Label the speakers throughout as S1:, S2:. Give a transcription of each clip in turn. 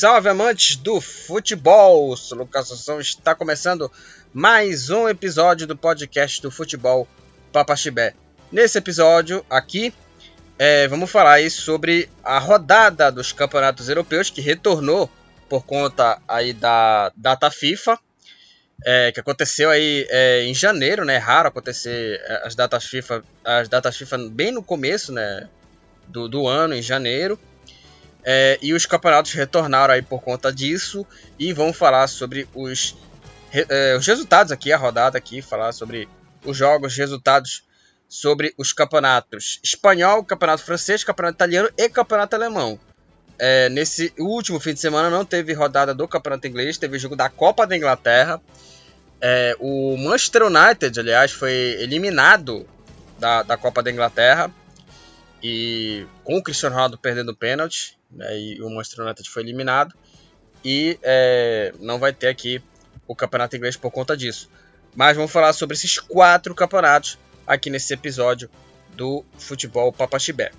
S1: salve amantes do futebol! Sou Lucas Assunção, está começando mais um episódio do podcast do futebol Papaxibé. Nesse episódio aqui, é, vamos falar aí sobre a rodada dos campeonatos europeus que retornou por conta aí da data FIFA, é, que aconteceu aí é, em janeiro, né? É raro acontecer é, as datas FIFA, as datas FIFA bem no começo, né? Do, do ano, em janeiro. É, e os campeonatos retornaram aí por conta disso. E vamos falar sobre os, é, os resultados aqui, a rodada aqui, falar sobre os jogos, resultados sobre os campeonatos espanhol, campeonato francês, campeonato italiano e campeonato alemão. É, nesse último fim de semana não teve rodada do campeonato inglês, teve jogo da Copa da Inglaterra. É, o Manchester United, aliás, foi eliminado da, da Copa da Inglaterra e com o Cristiano Ronaldo perdendo o pênalti né, e o Manchester United foi eliminado. E é, não vai ter aqui o campeonato inglês por conta disso. Mas vamos falar sobre esses quatro campeonatos aqui nesse episódio do Futebol Papaxibé.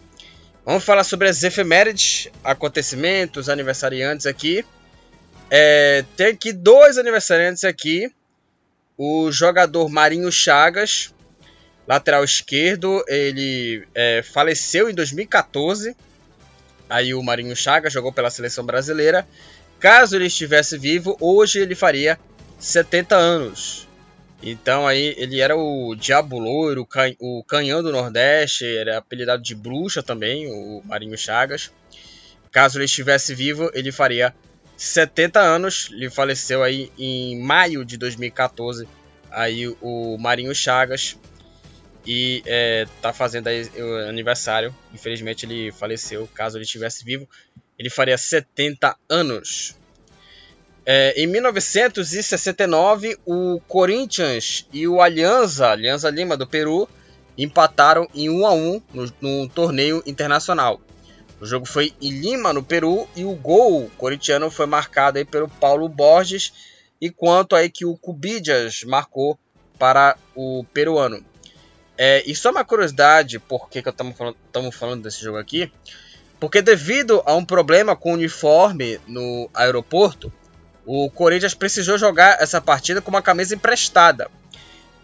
S1: Vamos falar sobre as efemérides, acontecimentos, aniversariantes aqui. É, tem aqui dois aniversariantes aqui. O jogador Marinho Chagas, lateral esquerdo, ele é, faleceu em 2014 Aí o Marinho Chagas jogou pela seleção brasileira. Caso ele estivesse vivo, hoje ele faria 70 anos. Então aí ele era o Diabo Loiro, o Canhão do Nordeste, era apelidado de Bruxa também, o Marinho Chagas. Caso ele estivesse vivo, ele faria 70 anos. Ele faleceu aí em maio de 2014. Aí o Marinho Chagas e é, tá fazendo aniversário. Infelizmente ele faleceu. Caso ele estivesse vivo, ele faria 70 anos. É, em 1969, o Corinthians e o Alianza, Alianza Lima do Peru, empataram em 1 a 1 no, no torneio internacional. O jogo foi em Lima, no Peru, e o gol corintiano foi marcado aí pelo Paulo Borges, enquanto aí que o Cubidias marcou para o peruano. É, e só uma curiosidade, por que, estamos falando, falando desse jogo aqui? Porque devido a um problema com o uniforme no aeroporto, o Corinthians precisou jogar essa partida com uma camisa emprestada.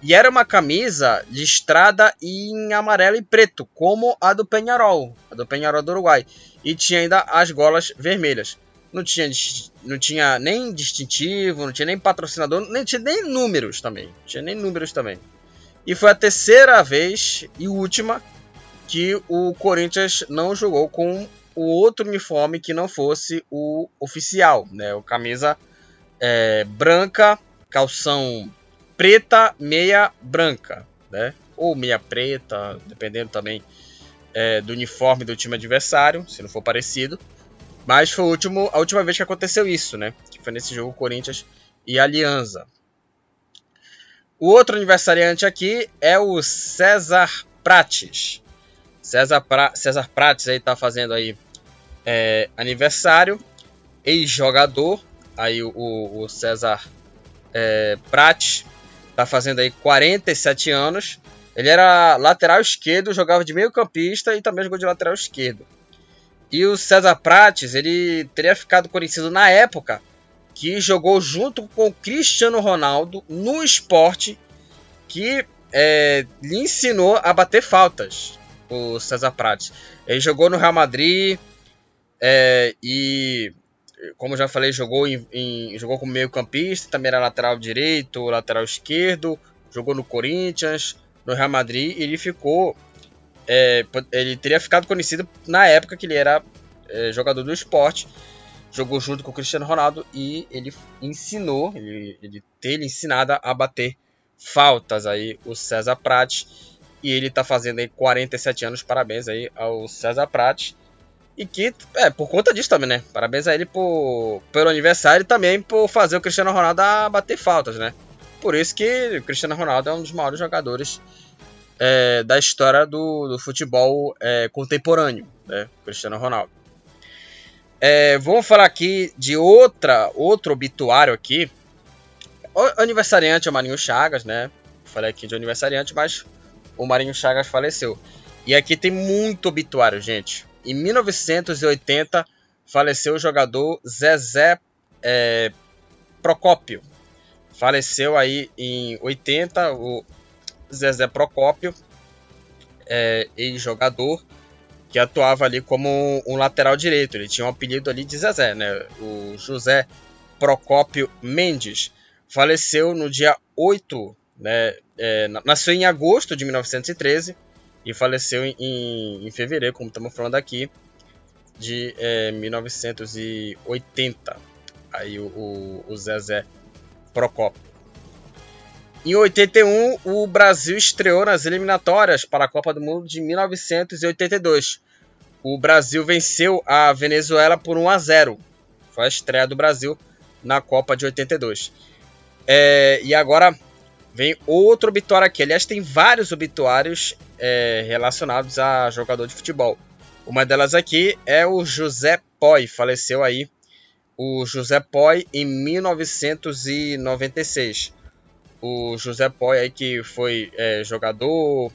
S1: E era uma camisa listrada em amarelo e preto, como a do Penharol, a do Penharol do Uruguai. E tinha ainda as golas vermelhas. Não tinha, não tinha nem distintivo, não tinha nem patrocinador, nem tinha nem números também. Não tinha nem números também. E foi a terceira vez e última que o Corinthians não jogou com o outro uniforme que não fosse o oficial, né? O camisa é, branca, calção preta, meia branca, né? Ou meia preta, dependendo também é, do uniforme do time adversário, se não for parecido. Mas foi a última vez que aconteceu isso, né? Que foi nesse jogo Corinthians e Alianza. O outro aniversariante aqui é o César Prates. César, pra... César Prates aí tá fazendo aí é, aniversário, ex-jogador. Aí o, o César é, Prates tá fazendo aí 47 anos. Ele era lateral esquerdo, jogava de meio campista e também jogou de lateral esquerdo. E o César Prates, ele teria ficado conhecido na época que jogou junto com Cristiano Ronaldo no esporte, que é, lhe ensinou a bater faltas, o César Prates. Ele jogou no Real Madrid é, e, como já falei, jogou, em, em, jogou como meio campista, também era lateral direito, lateral esquerdo, jogou no Corinthians, no Real Madrid, e ele ficou... É, ele teria ficado conhecido na época que ele era é, jogador do esporte, jogou junto com o Cristiano Ronaldo e ele ensinou, ele, ele teve ensinado a bater faltas aí o César Prates e ele tá fazendo aí 47 anos, parabéns aí ao César Prates e que, é, por conta disso também, né, parabéns a ele por, pelo aniversário e também por fazer o Cristiano Ronaldo bater faltas, né, por isso que o Cristiano Ronaldo é um dos maiores jogadores é, da história do, do futebol é, contemporâneo, né, Cristiano Ronaldo. É, vamos falar aqui de outra, outro obituário aqui. O aniversariante é o Marinho Chagas, né? Falei aqui de aniversariante, mas o Marinho Chagas faleceu. E aqui tem muito obituário, gente. Em 1980 faleceu o jogador Zezé é, Procópio. Faleceu aí em 80 o Zezé Procópio, é, ex-jogador, que atuava ali como um lateral direito. Ele tinha um apelido ali de Zezé, né? O José Procópio Mendes. Faleceu no dia 8, né? É, nasceu em agosto de 1913 e faleceu em, em fevereiro, como estamos falando aqui, de é, 1980. Aí o, o, o Zezé Procópio. Em 81, o Brasil estreou nas eliminatórias para a Copa do Mundo de 1982. O Brasil venceu a Venezuela por 1 a 0. Foi a estreia do Brasil na Copa de 82. É, e agora vem outro obituário aqui. Aliás, tem vários obituários é, relacionados a jogador de futebol. Uma delas aqui é o José Poi, faleceu aí o José Poi em 1996 o José Poi aí que foi é, jogador,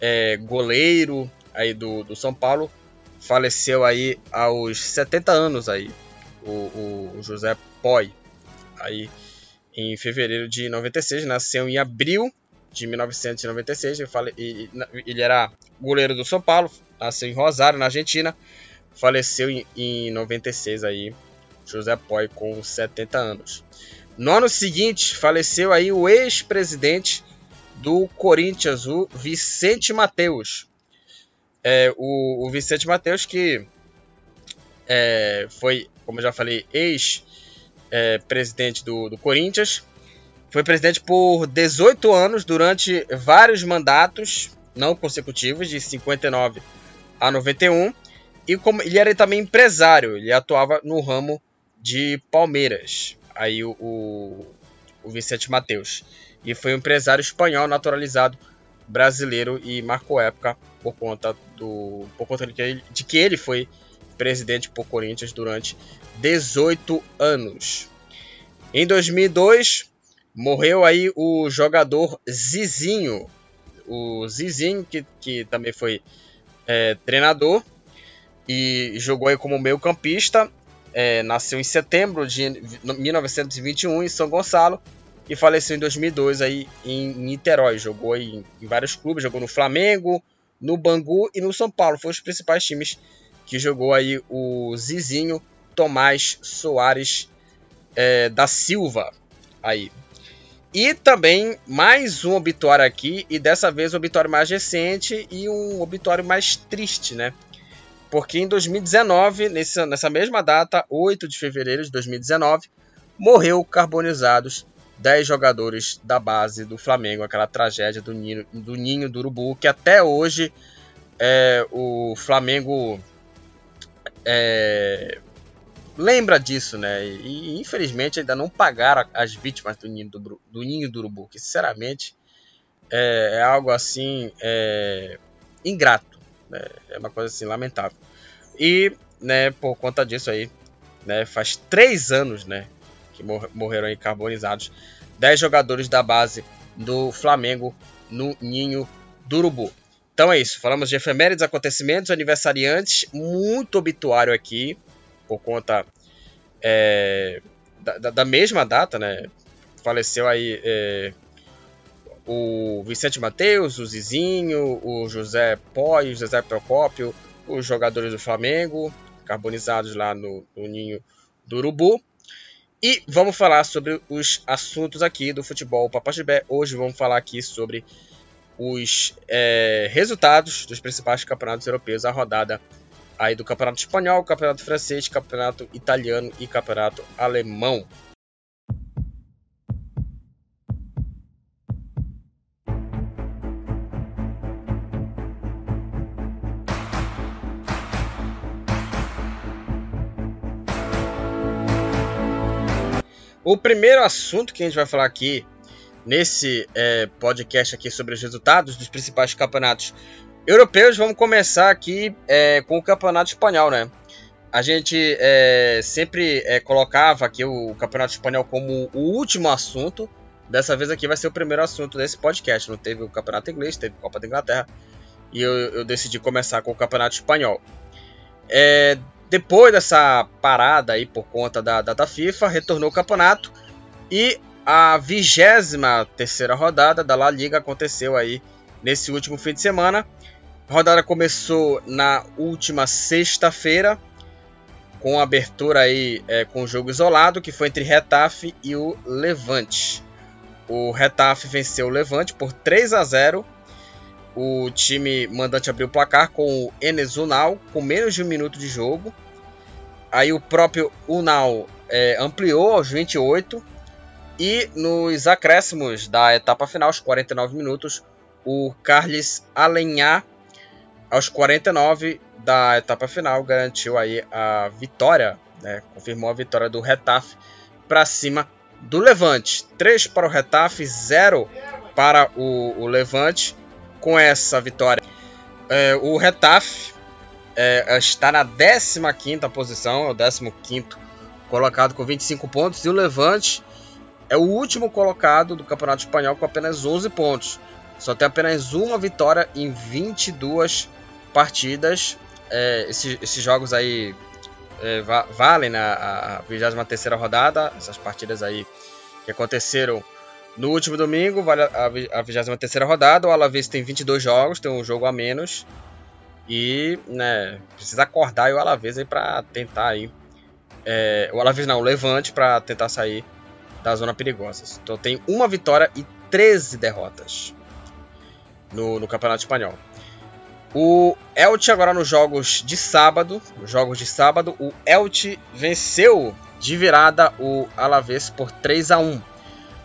S1: é, goleiro aí do, do São Paulo, faleceu aí aos 70 anos aí, o, o José Poi, aí em fevereiro de 96, nasceu em abril de 1996, ele, fale, ele era goleiro do São Paulo, nasceu em Rosário, na Argentina, faleceu em, em 96 aí, José Poi com 70 anos. No ano seguinte, faleceu aí o ex-presidente do Corinthians, o Vicente Mateus. É, o, o, Vicente Mateus que é, foi, como eu já falei, ex-presidente é, do, do Corinthians. Foi presidente por 18 anos durante vários mandatos não consecutivos, de 59 a 91. E como ele era também empresário, ele atuava no ramo de Palmeiras aí o, o, o Vicente Mateus. E foi um empresário espanhol naturalizado brasileiro e marcou época por conta do por conta de que ele, de que ele foi presidente por Corinthians durante 18 anos. Em 2002 morreu aí o jogador Zizinho, o Zizinho que, que também foi é, treinador e jogou aí como meio campista é, nasceu em setembro de 1921 em São Gonçalo e faleceu em 2002 aí em Niterói. Jogou em, em vários clubes, jogou no Flamengo, no Bangu e no São Paulo. Foram os principais times que jogou aí o Zizinho Tomás Soares é, da Silva aí. E também mais um obituário aqui, e dessa vez um obituário mais recente e um obituário mais triste, né? Porque em 2019, nessa, nessa mesma data, 8 de fevereiro de 2019, morreu carbonizados 10 jogadores da base do Flamengo, aquela tragédia do ninho do, ninho do Urubu, que até hoje é, o Flamengo é, lembra disso, né? E infelizmente ainda não pagaram as vítimas do ninho do, do, ninho do Urubu, que sinceramente é, é algo assim é, ingrato. Né? É uma coisa assim lamentável. E, né, por conta disso aí, né, faz três anos, né, que mor morreram carbonizados 10 jogadores da base do Flamengo no Ninho do Urubu. Então é isso, falamos de efemérides, acontecimentos, aniversariantes, muito obituário aqui, por conta é, da, da, mesma data, né? Faleceu aí é, o Vicente Mateus, o Zizinho, o José Poi, o José Procópio, os jogadores do Flamengo, carbonizados lá no, no ninho do Urubu. E vamos falar sobre os assuntos aqui do futebol Papachibé. Hoje vamos falar aqui sobre os é, resultados dos principais campeonatos europeus, a rodada aí do Campeonato Espanhol, Campeonato Francês, Campeonato Italiano e Campeonato Alemão. O primeiro assunto que a gente vai falar aqui nesse é, podcast aqui sobre os resultados dos principais campeonatos europeus, vamos começar aqui é, com o campeonato espanhol, né? A gente é, sempre é, colocava aqui o campeonato espanhol como o último assunto. Dessa vez aqui vai ser o primeiro assunto desse podcast. Não teve o campeonato inglês, teve a Copa da Inglaterra. E eu, eu decidi começar com o campeonato espanhol. É, depois dessa parada aí por conta da data FIFA, retornou o campeonato e a 23 terceira rodada da La Liga aconteceu aí nesse último fim de semana. A rodada começou na última sexta-feira com abertura aí é, com o jogo isolado que foi entre Retafe e o Levante. O Retafe venceu o Levante por 3 a 0. O time mandante abriu o placar com o Enes Unal com menos de um minuto de jogo. Aí o próprio Unal é, ampliou aos 28 e nos acréscimos da etapa final, aos 49 minutos, o Carles Alenhar, aos 49 da etapa final, garantiu aí a vitória, né? confirmou a vitória do Retafe para cima do Levante. 3 para o Retafe, 0 para o, o Levante. Com essa vitória, é, o Retafe é, está na 15 posição, é o 15 colocado com 25 pontos, e o Levante é o último colocado do Campeonato Espanhol com apenas 11 pontos. Só tem apenas uma vitória em 22 partidas. É, esses, esses, jogos aí é, va valem na 23 rodada, essas partidas aí que aconteceram no último domingo, vale a, a 23 rodada. O Alavés tem 22 jogos, tem um jogo a menos. E né, precisa acordar o Alavés aí para tentar aí. É, o Alavés não, o Levante para tentar sair da zona perigosa. Então tem uma vitória e 13 derrotas no, no Campeonato Espanhol. O Elche agora nos jogos de sábado, jogos de sábado, o Elche venceu de virada o Alavés por 3 a 1.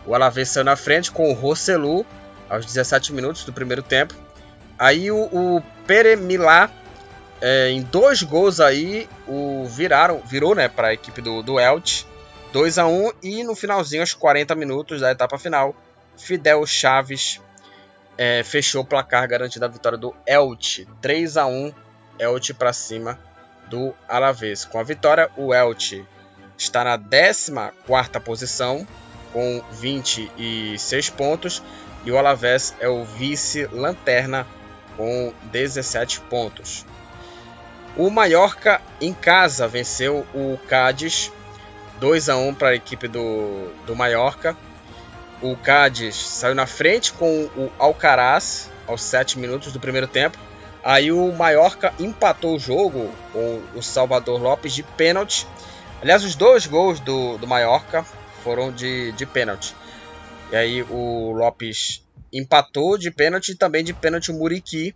S1: O Alavés saiu na frente com o Rosselu aos 17 minutos do primeiro tempo. Aí o, o Peremilá, é, em dois gols aí, o viraram, virou né, para a equipe do, do Elche. 2 a 1 e no finalzinho, aos 40 minutos da etapa final, Fidel Chaves é, fechou o placar garantindo a vitória do Elche. 3 a 1 Elche para cima do Alavés. Com a vitória, o Elche está na 14 posição com 26 pontos e o Alavés é o vice-lanterna com 17 pontos. O Mallorca em casa venceu o Cádiz 2 a 1 para a equipe do, do Mallorca. O Cádiz saiu na frente com o Alcaraz aos 7 minutos do primeiro tempo. Aí o Mallorca empatou o jogo com o Salvador Lopes de pênalti. Aliás, os dois gols do, do Mallorca foram de, de pênalti. E aí o Lopes empatou de pênalti e também de pênalti o Muriqui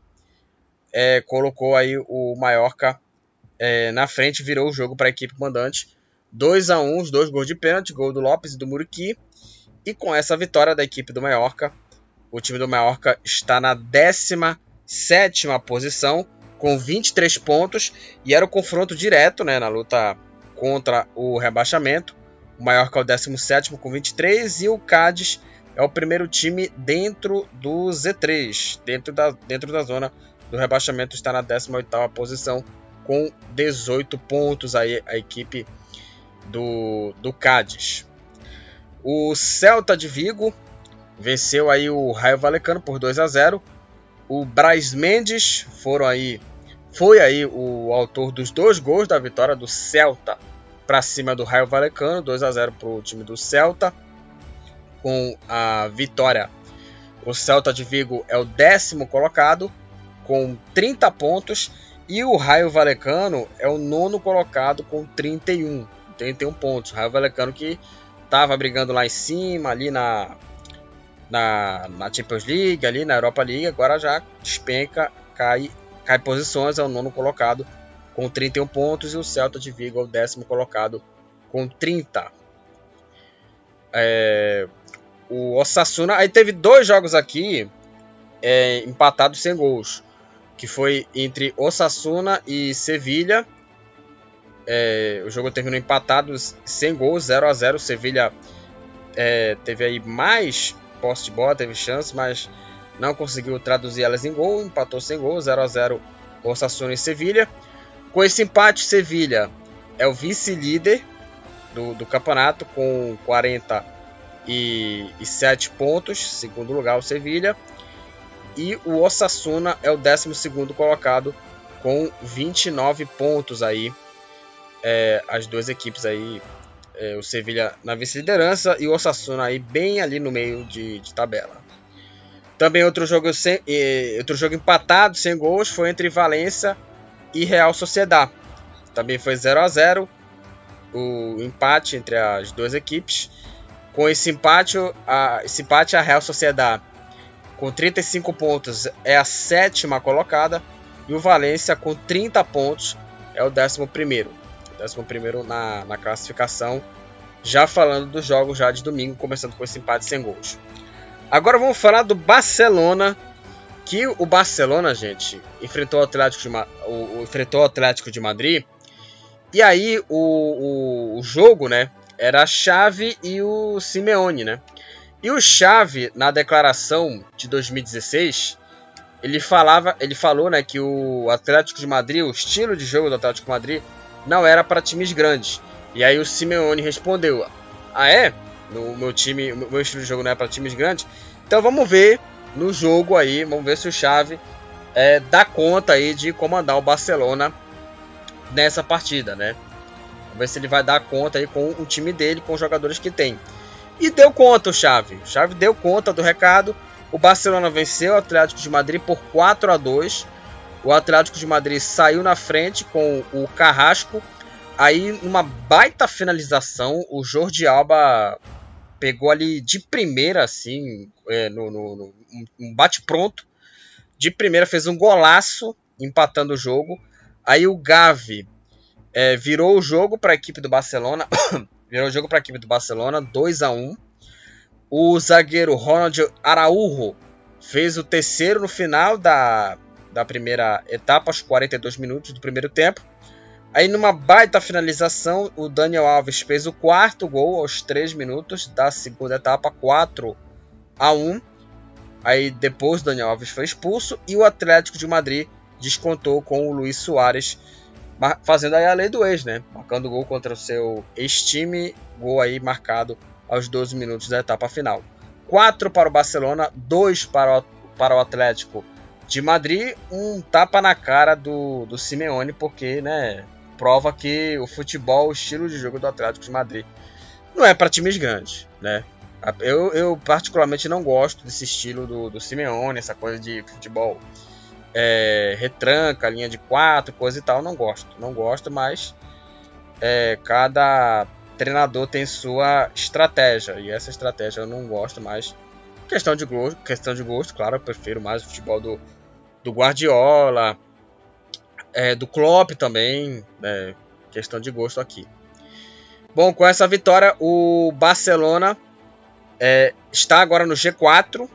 S1: é, colocou aí o Mallorca é, na frente, virou o jogo para a equipe mandante. 2 a 1 os dois gols de pênalti, gol do Lopes e do Muriqui. E com essa vitória da equipe do Mallorca, o time do Mallorca está na 17 posição com 23 pontos e era o confronto direto né, na luta contra o rebaixamento. O Mallorca é o 17 com 23 e o Cádiz é o primeiro time dentro do Z3, dentro da, dentro da zona do rebaixamento, está na 18 posição com 18 pontos aí a equipe do, do Cádiz. O Celta de Vigo venceu aí o Raio Valecano por 2 a 0. O Braz Mendes foram aí, foi aí o autor dos dois gols da vitória do Celta para cima do Raio Valecano, 2 a 0 para o time do Celta. Com a vitória, o Celta de Vigo é o décimo colocado com 30 pontos e o Raio Valecano é o nono colocado com 31. 31 pontos. Raio Valecano que estava brigando lá em cima, ali na, na, na, Champions League, ali na Europa League, agora já despenca, cai, cai posições, é o nono colocado com 31 pontos e o Celta de Vigo é o décimo colocado com 30. É, o Osasuna, aí teve dois jogos aqui é, empatados sem gols, que foi entre Osasuna e Sevilha é, o jogo terminou empatado sem gols, 0 a 0 Sevilha é, teve aí mais posse de bola, teve chance, mas não conseguiu traduzir elas em gol. Empatou sem gol, 0 a 0 Osasuna e Sevilha. Com esse empate, Sevilha é o vice-líder do, do, campeonato com 47 pontos. Segundo lugar, o Sevilha. E o Osasuna é o 12 colocado com 29 pontos aí é, as duas equipes aí, é, o Sevilha na vice-liderança e o Osasuna aí bem ali no meio de, de tabela. Também outro jogo, sem, outro jogo empatado, sem gols, foi entre Valência e Real Sociedad. Também foi 0 a 0 o empate entre as duas equipes. Com esse empate, a, esse empate, a Real Sociedad, com 35 pontos, é a sétima colocada. E o Valência, com 30 pontos, é o décimo primeiro. Décimo primeiro na, na classificação. Já falando dos jogos já de domingo, começando com esse empate sem gols. Agora vamos falar do Barcelona. Que o Barcelona, gente, enfrentou o Atlético de, o, o enfrentou o Atlético de Madrid. E aí o, o, o jogo, né? Era a Chave e o Simeone, né? E o Chave, na declaração de 2016, ele falava, ele falou, né, que o Atlético de Madrid, o estilo de jogo do Atlético de Madrid, não era para times grandes. E aí o Simeone respondeu: "Ah é? No meu time, meu estilo de jogo não é para times grandes. Então vamos ver no jogo aí, vamos ver se o Xavi é, dá conta aí de comandar o Barcelona nessa partida, né? Vamos ver se ele vai dar conta aí com o time dele, com os jogadores que tem. E deu conta o Xavi. O Xavi deu conta do recado. O Barcelona venceu o Atlético de Madrid por 4 a 2. O Atlético de Madrid saiu na frente com o Carrasco. Aí, numa baita finalização, o Jordi Alba pegou ali de primeira, assim, é, no, no, no, um bate pronto. De primeira fez um golaço, empatando o jogo. Aí o Gavi é, virou o jogo para a equipe do Barcelona. virou o jogo para a equipe do Barcelona, 2 a 1 O zagueiro Ronald Araújo fez o terceiro no final da, da primeira etapa, aos 42 minutos do primeiro tempo. Aí numa baita finalização, o Daniel Alves fez o quarto gol aos 3 minutos da segunda etapa, 4 a 1. Aí depois o Daniel Alves foi expulso e o Atlético de Madrid descontou com o Luiz Soares, fazendo aí a lei do ex, né? Marcando gol contra o seu ex-time, gol aí marcado aos 12 minutos da etapa final. 4 para o Barcelona, 2 para o, para o Atlético de Madrid, um tapa na cara do, do Simeone, porque, né, prova que o futebol, o estilo de jogo do Atlético de Madrid, não é para times grandes, né? Eu, eu, particularmente não gosto desse estilo do, do Simeone, essa coisa de futebol é, retranca, linha de quatro, coisa e tal. Não gosto, não gosto, mas é, cada treinador tem sua estratégia e essa estratégia eu não gosto mais. Questão de gosto, questão de gosto, claro, eu prefiro mais o futebol do, do Guardiola, é, do Klopp também, é, questão de gosto aqui. Bom, com essa vitória, o Barcelona é, está agora no G4,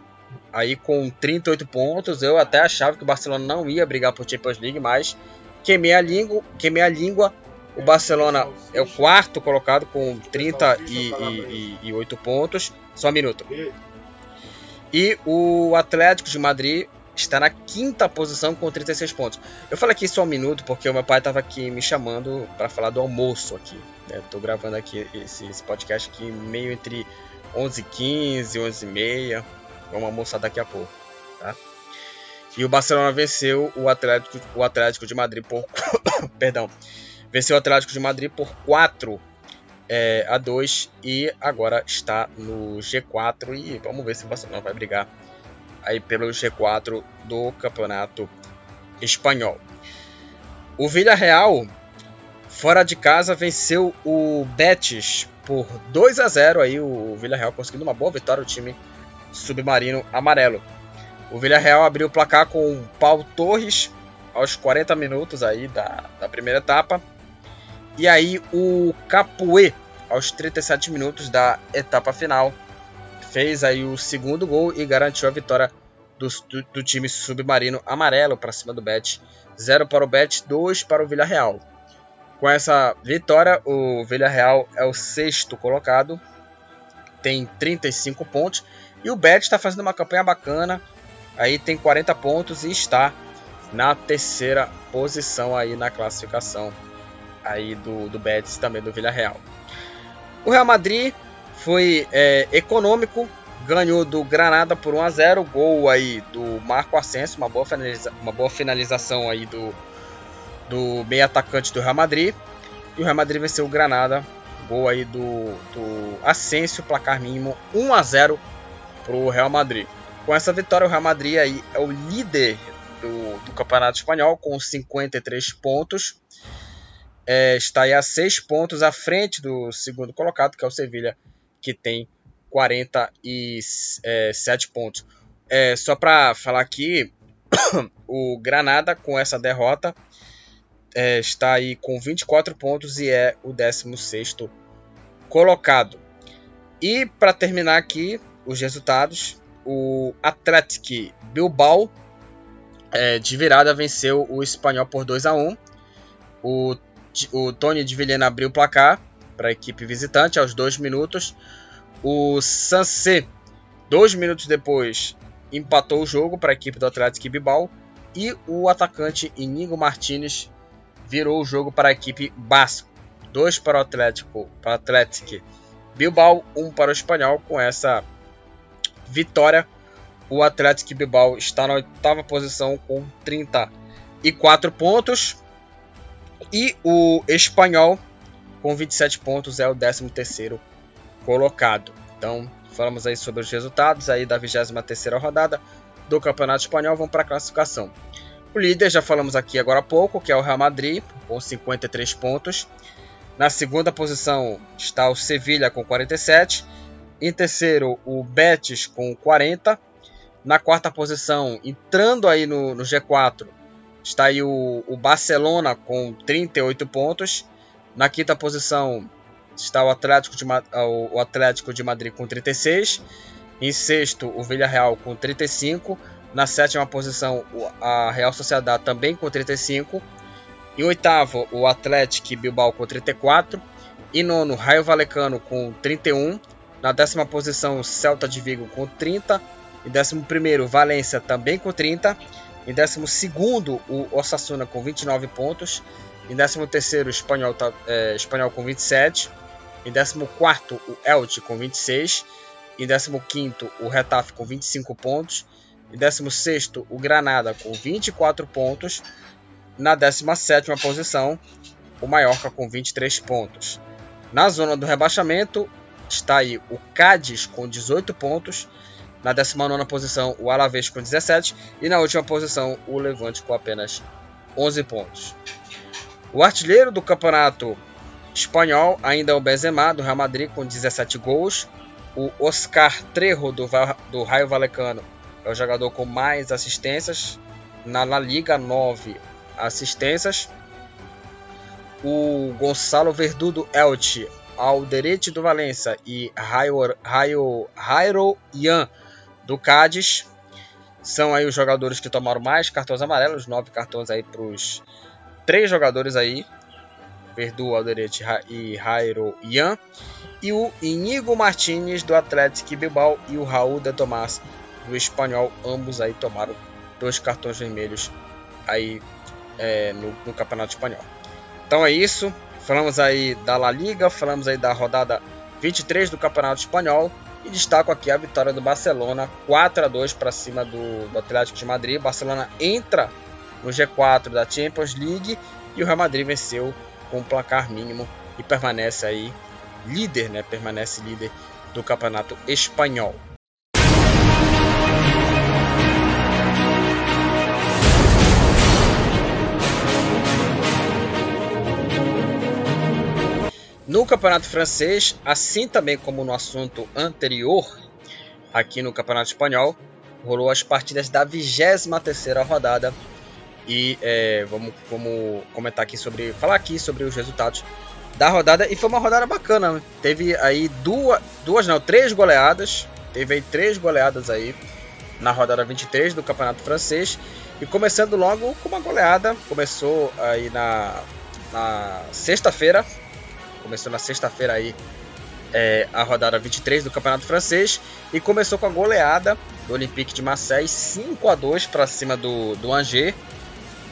S1: aí com 38 pontos. Eu até achava que o Barcelona não ia brigar por Champions League, mas queimei a língua, queimei a língua. O Barcelona é o quarto colocado com 38 pontos. Só um minuto. E o Atlético de Madrid está na quinta posição com 36 pontos. Eu falei aqui só um minuto porque o meu pai estava aqui me chamando para falar do almoço aqui. Estou né? gravando aqui esse, esse, podcast aqui meio entre 11h15 e 11h30. Vamos almoçar daqui a pouco, tá? E o Barcelona venceu o Atlético, o Atlético de Madrid por... Perdão. Venceu o Atlético de Madrid por 4 é, a 2 e agora está no G4 e vamos ver se o Barcelona vai brigar aí pelo G4 do Campeonato Espanhol. O Villarreal, fora de casa, venceu o Betis por 2 a 0 aí o Villarreal conseguindo uma boa vitória o time submarino amarelo. O Villarreal abriu o placar com o Paulo Torres aos 40 minutos aí da, da primeira etapa. E aí o Capuê aos 37 minutos da etapa final fez aí o segundo gol e garantiu a vitória do, do, do time submarino amarelo para cima do Bet. 0 para o Bet, 2 para o Villarreal. Com essa vitória, o Villarreal é o sexto colocado, tem 35 pontos. E o Bet está fazendo uma campanha bacana, aí tem 40 pontos e está na terceira posição aí na classificação aí do, do Betis também do Villarreal. O Real Madrid foi é, econômico, ganhou do Granada por 1 a 0 gol aí do Marco Asensio, uma boa, finaliza uma boa finalização aí do, do meio atacante do Real Madrid. E o Real Madrid venceu o Granada. Gol aí do, do Asensio, placar mínimo 1 a 0 para o Real Madrid. Com essa vitória, o Real Madrid aí é o líder do, do Campeonato Espanhol com 53 pontos. É, está aí a 6 pontos à frente do segundo colocado, que é o Sevilha, que tem 47 pontos. É, só para falar aqui, o Granada com essa derrota é, está aí com 24 pontos e é o 16 colocado. E para terminar aqui os resultados, o Atlético Bilbao é, de virada venceu o Espanhol por 2 a 1. O, o Tony de Vilhena abriu o placar para a equipe visitante aos 2 minutos. O Sansé, dois minutos depois, empatou o jogo para a equipe do Atlético Bilbao. E o atacante Inigo Martinez virou o jogo para a equipe Basco. Dois para o Atlético, para o Atlético Bilbao, um para o Espanhol. Com essa vitória, o Atlético Bilbao está na oitava posição com 34 pontos. E o Espanhol, com 27 pontos, é o 13 terceiro colocado. Então, falamos aí sobre os resultados aí da 23ª rodada do Campeonato Espanhol. Vamos para a classificação. O líder, já falamos aqui agora há pouco, que é o Real Madrid, com 53 pontos. Na segunda posição está o Sevilha com 47. Em terceiro, o Betis com 40. Na quarta posição, entrando aí no, no G4, está aí o, o, Barcelona com 38 pontos. Na quinta posição está o Atlético de, o Atlético de Madrid com 36. Em sexto, o Villarreal com 35. Na sétima posição, a Real Sociedade também com 35. Em oitavo, o Atlético Bilbao com 34. Em nono, Raio Valecano com 31. Na décima posição, o Celta de Vigo com 30. Em décimo primeiro, Valência também com 30. Em décimo segundo, o Osasuna com 29 pontos. Em décimo terceiro, o Espanhol, é, Espanhol com 27. Em décimo quarto, o Elche com 26. Em décimo quinto, o Retafe com 25 pontos. Em 16 o Granada com 24 pontos. Na 17 posição, o Mallorca com 23 pontos. Na zona do rebaixamento está aí o Cádiz com 18 pontos. Na 19 posição, o Alavés com 17. E na última posição, o Levante com apenas 11 pontos. O artilheiro do campeonato espanhol ainda é o Benzema, do Real Madrid, com 17 gols. O Oscar Trejo, do, do Raio Valecano, é o jogador com mais assistências. Na La Liga, 9 assistências. O Gonçalo Verdudo Elche, Alderete do Valência e Jairo Ian do Cádiz são aí os jogadores que tomaram mais cartões amarelos, nove cartões aí para os três jogadores aí, Verdu, Alderete e Jairo Ian, e o Inigo Martinez do Atlético Bilbao e o Raul de Tomás do espanhol, ambos aí tomaram dois cartões vermelhos aí é, no, no, Campeonato Espanhol. Então é isso, falamos aí da La Liga, falamos aí da rodada 23 do Campeonato Espanhol e destaco aqui a vitória do Barcelona 4 a 2 para cima do, do Atlético de Madrid. Barcelona entra no G4 da Champions League e o Real Madrid venceu com um placar mínimo e permanece aí líder, né? Permanece líder do Campeonato Espanhol. No campeonato francês, assim também como no assunto anterior, aqui no campeonato espanhol, rolou as partidas da 23 rodada. E é, vamos, vamos comentar aqui sobre, falar aqui sobre os resultados da rodada. E foi uma rodada bacana. Teve aí duas, duas não, três goleadas, teve aí três goleadas aí na rodada 23 do campeonato francês. E começando logo com uma goleada, começou aí na, na sexta-feira Começou na sexta-feira aí é, a rodada 23 do Campeonato Francês e começou com a goleada do Olympique de Marseille 5 a 2 para cima do, do Angers.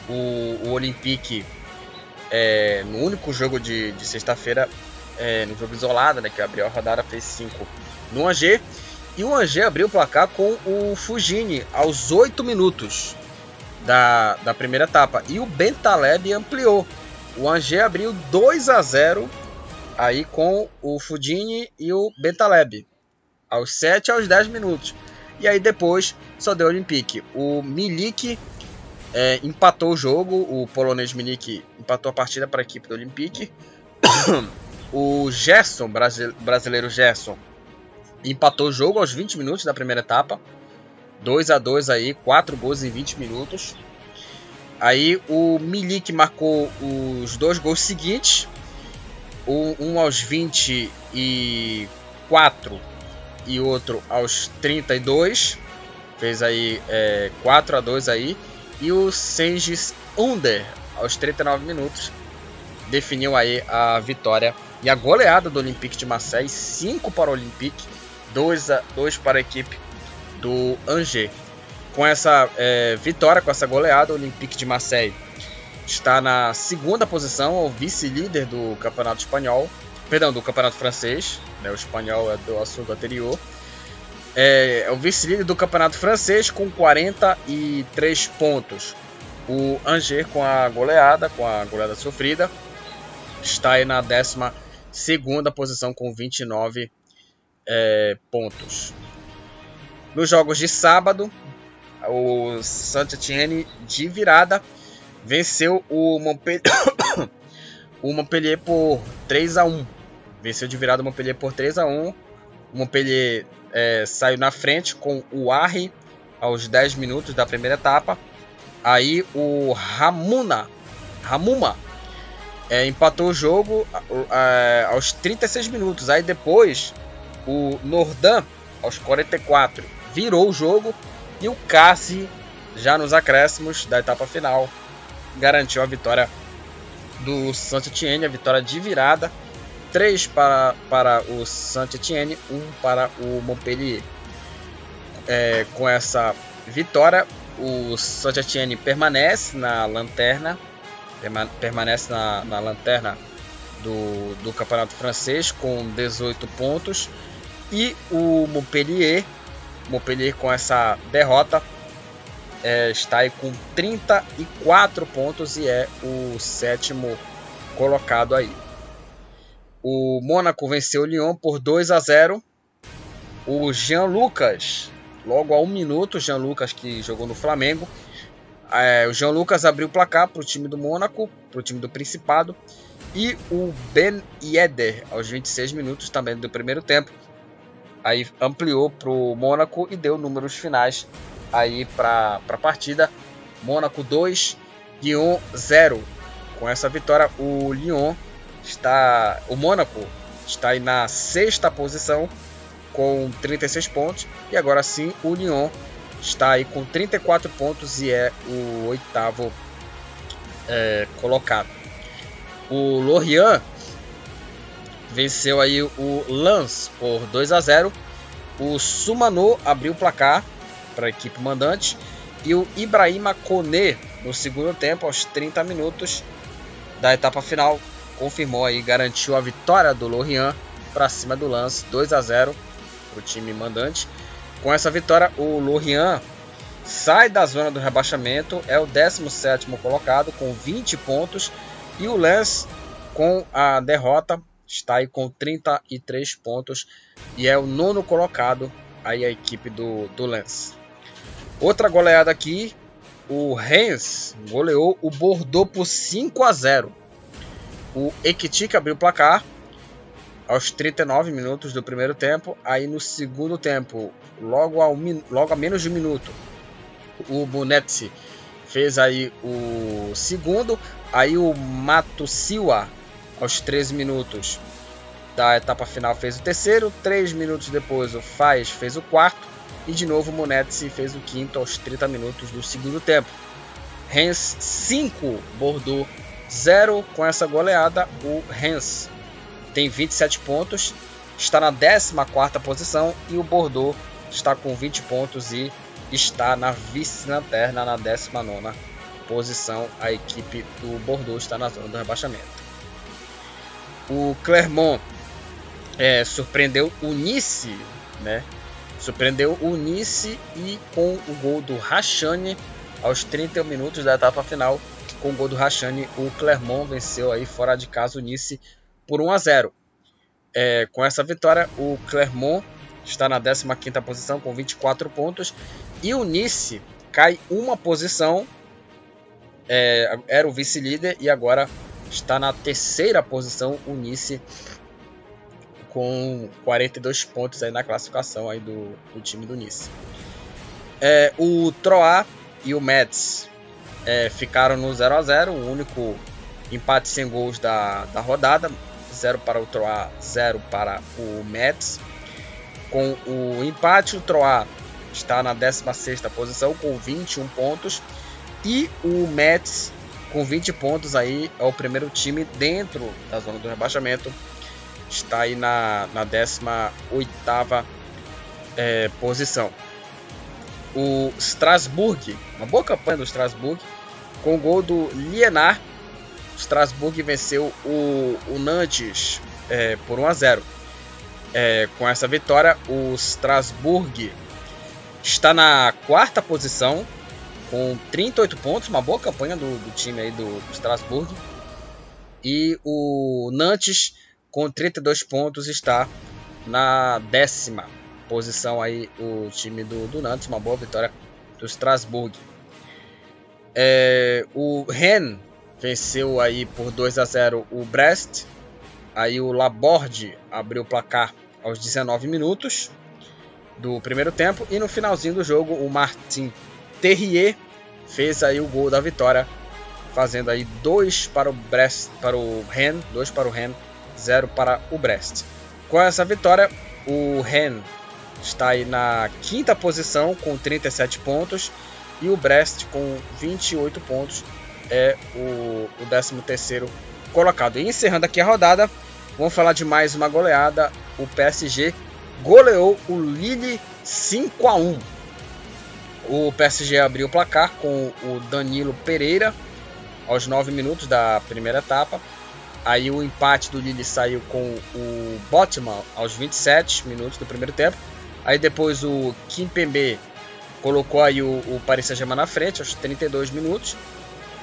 S1: O, o Olympique, é, no único jogo de, de sexta-feira, é, no jogo isolado, né, que abriu a rodada, fez 5 no Angers. E o Angers abriu o placar com o Fugini aos 8 minutos da, da primeira etapa. E o Bentaleb ampliou o Angers abriu 2 a 0 aí com o Fudini e o Bentaleb, aos 7 aos 10 minutos. E aí depois só deu o Olympique. O Milik é, empatou o jogo, o polonês Milik empatou a partida para a equipe do Olympique. o Gerson, brasileiro Gerson, empatou o jogo aos 20 minutos da primeira etapa. 2 a 2 aí, 4 gols em 20 minutos. Aí o Milik marcou os dois gols seguintes. Um aos 24 e outro aos 32. Fez aí é, 4 a 2 aí. E o Sengis Under aos 39 minutos definiu aí a vitória e a goleada do Olympique de Marseille, 5 para o Olympique, 2 a 2 para a equipe do Angers. Com essa é, vitória, com essa goleada, o Olympique de Marseille está na segunda posição, o vice-líder do Campeonato Espanhol, perdão, do Campeonato Francês, né, o espanhol é do assunto anterior. É, é o vice-líder do Campeonato Francês com 43 pontos. O Angers com a goleada, com a goleada sofrida, está aí na décima segunda posição com 29 é, pontos. Nos jogos de sábado, o Saint-Etienne de virada venceu o Montpellier, o Montpellier por 3 a 1. Venceu de virada o Montpellier por 3 a 1. O Montpellier é, saiu na frente com o Arri aos 10 minutos da primeira etapa. Aí o Ramuna, Ramuma é, empatou o jogo é, aos 36 minutos. Aí depois o Nordan aos 44 virou o jogo e o Cassi, já nos acréscimos da etapa final, garantiu a vitória do Saint-Etienne, a vitória de virada. 3 para, para o Saint-Etienne, 1 para o Montpellier. É, com essa vitória, o Saint-Etienne permanece na lanterna, permanece na, na lanterna do, do campeonato francês com 18 pontos. E o Montpellier Montpellier com essa derrota é, está aí com 34 pontos e é o sétimo colocado aí. O Mônaco venceu o Lyon por 2 a 0. O Jean Lucas, logo a um minuto, Jean Lucas que jogou no Flamengo. É, o Jean Lucas abriu o placar para o time do Mônaco, para o time do Principado. E o Ben Yedder, aos 26 minutos também do primeiro tempo, aí ampliou para o Mônaco e deu números finais aí para a partida. Mônaco 2, Lyon 0. Com essa vitória, o Lyon está. O Mônaco está aí na sexta posição com 36 pontos. E agora sim o Lyon está aí com 34 pontos e é o oitavo é, colocado. O Lorient venceu aí o Lance por 2 a 0. O Sumano abriu o placar para a equipe mandante e o Ibrahima Kone no segundo tempo aos 30 minutos da etapa final confirmou aí garantiu a vitória do Lorient para cima do Lance 2 a 0 para o time mandante. Com essa vitória o Lorient sai da zona do rebaixamento, é o 17º colocado com 20 pontos e o Lance com a derrota está aí com 33 pontos e é o nono colocado aí a equipe do, do Lens. Outra goleada aqui, o Rennes goleou o Bordeaux por 5 a 0. O Equitique abriu o placar aos 39 minutos do primeiro tempo. Aí no segundo tempo, logo a, logo a menos de um minuto, o Bonetti fez aí o segundo. Aí o Matusiwa aos 13 minutos da etapa final fez o terceiro, 3 minutos depois o Faz fez o quarto e de novo Monetti fez o quinto aos 30 minutos do segundo tempo. Rennes 5, Bordeaux 0 com essa goleada. O Rennes tem 27 pontos, está na 14 posição e o Bordeaux está com 20 pontos e está na vice-lanterna na 19 posição. A equipe do Bordeaux está na zona do rebaixamento. O Clermont é, surpreendeu o Nice, né? Surpreendeu o Nice e com o gol do Rachane aos 31 minutos da etapa final com o gol do Rachani, o Clermont venceu aí fora de casa o Nice por 1 a 0. É, com essa vitória, o Clermont está na 15ª posição com 24 pontos e o Nice cai uma posição, é, era o vice-líder e agora está na terceira posição o Nice com 42 pontos aí na classificação aí do, do time do Nice. É, o Troyes e o Mets é, ficaram no 0 a 0 o único empate sem gols da, da rodada. 0 para o Troyes, 0 para o Mets. Com o empate, o Troyes está na 16ª posição com 21 pontos. E o Mets com 20 pontos aí é o primeiro time dentro da zona do rebaixamento. Está aí na, na 18ª é, posição o Strasbourg, uma boa campanha do Strasbourg, com o gol do Lienar. O Strasbourg venceu o, o Nantes é, por 1 a 0. É, com essa vitória, o Strasbourg está na quarta posição com 38 pontos, uma boa campanha do, do time aí do, do Strasbourg. E o Nantes com 32 pontos está na décima posição aí o time do, do Nantes, uma boa vitória do Strasbourg. É, o Rennes venceu aí por 2 a 0 o Brest. Aí o Laborde abriu o placar aos 19 minutos do primeiro tempo e no finalzinho do jogo o Martin Terrier fez aí o gol da vitória, fazendo aí 2 para o Brest, para o Rennes, 2 para o Rennes, 0 para o Brest. Com essa vitória, o Rennes está aí na quinta posição com 37 pontos e o Brest com 28 pontos é o, o 13 terceiro colocado. E encerrando aqui a rodada, vamos falar de mais uma goleada. O PSG goleou o Lille 5 a 1. O PSG abriu o placar com o Danilo Pereira aos 9 minutos da primeira etapa. Aí o empate do Lille saiu com o Botman aos 27 minutos do primeiro tempo. Aí depois o Kimpembe colocou aí o, o Paris Saint-Germain na frente aos 32 minutos.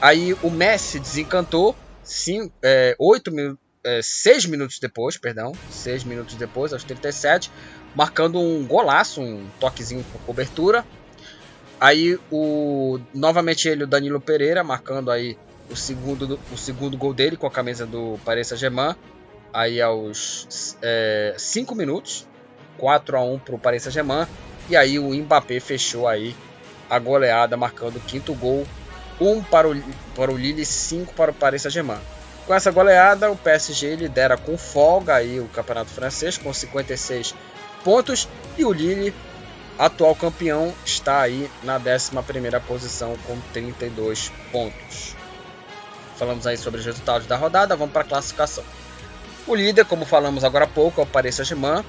S1: Aí o Messi desencantou cinco, é, 8 é, 6 minutos depois, perdão, 6 minutos depois, aos 37, marcando um golaço, um toquezinho com cobertura. Aí o novamente ele, o Danilo Pereira, marcando aí o segundo, o segundo gol dele com a camisa do Paris Saint-Germain, aí aos 5 é, minutos. 4 a 1 para o Paris Saint-Germain. E aí o Mbappé fechou aí a goleada, marcando o quinto gol. 1 para o, para o Lille, 5 para o Paris Saint-Germain. Com essa goleada, o PSG lidera com folga aí o campeonato francês com 56 pontos e o Lille, atual campeão, está aí na 11 posição com 32 pontos. Falamos aí sobre os resultados da rodada, vamos para a classificação. O líder, como falamos agora há pouco, é o Paris Saint-Germain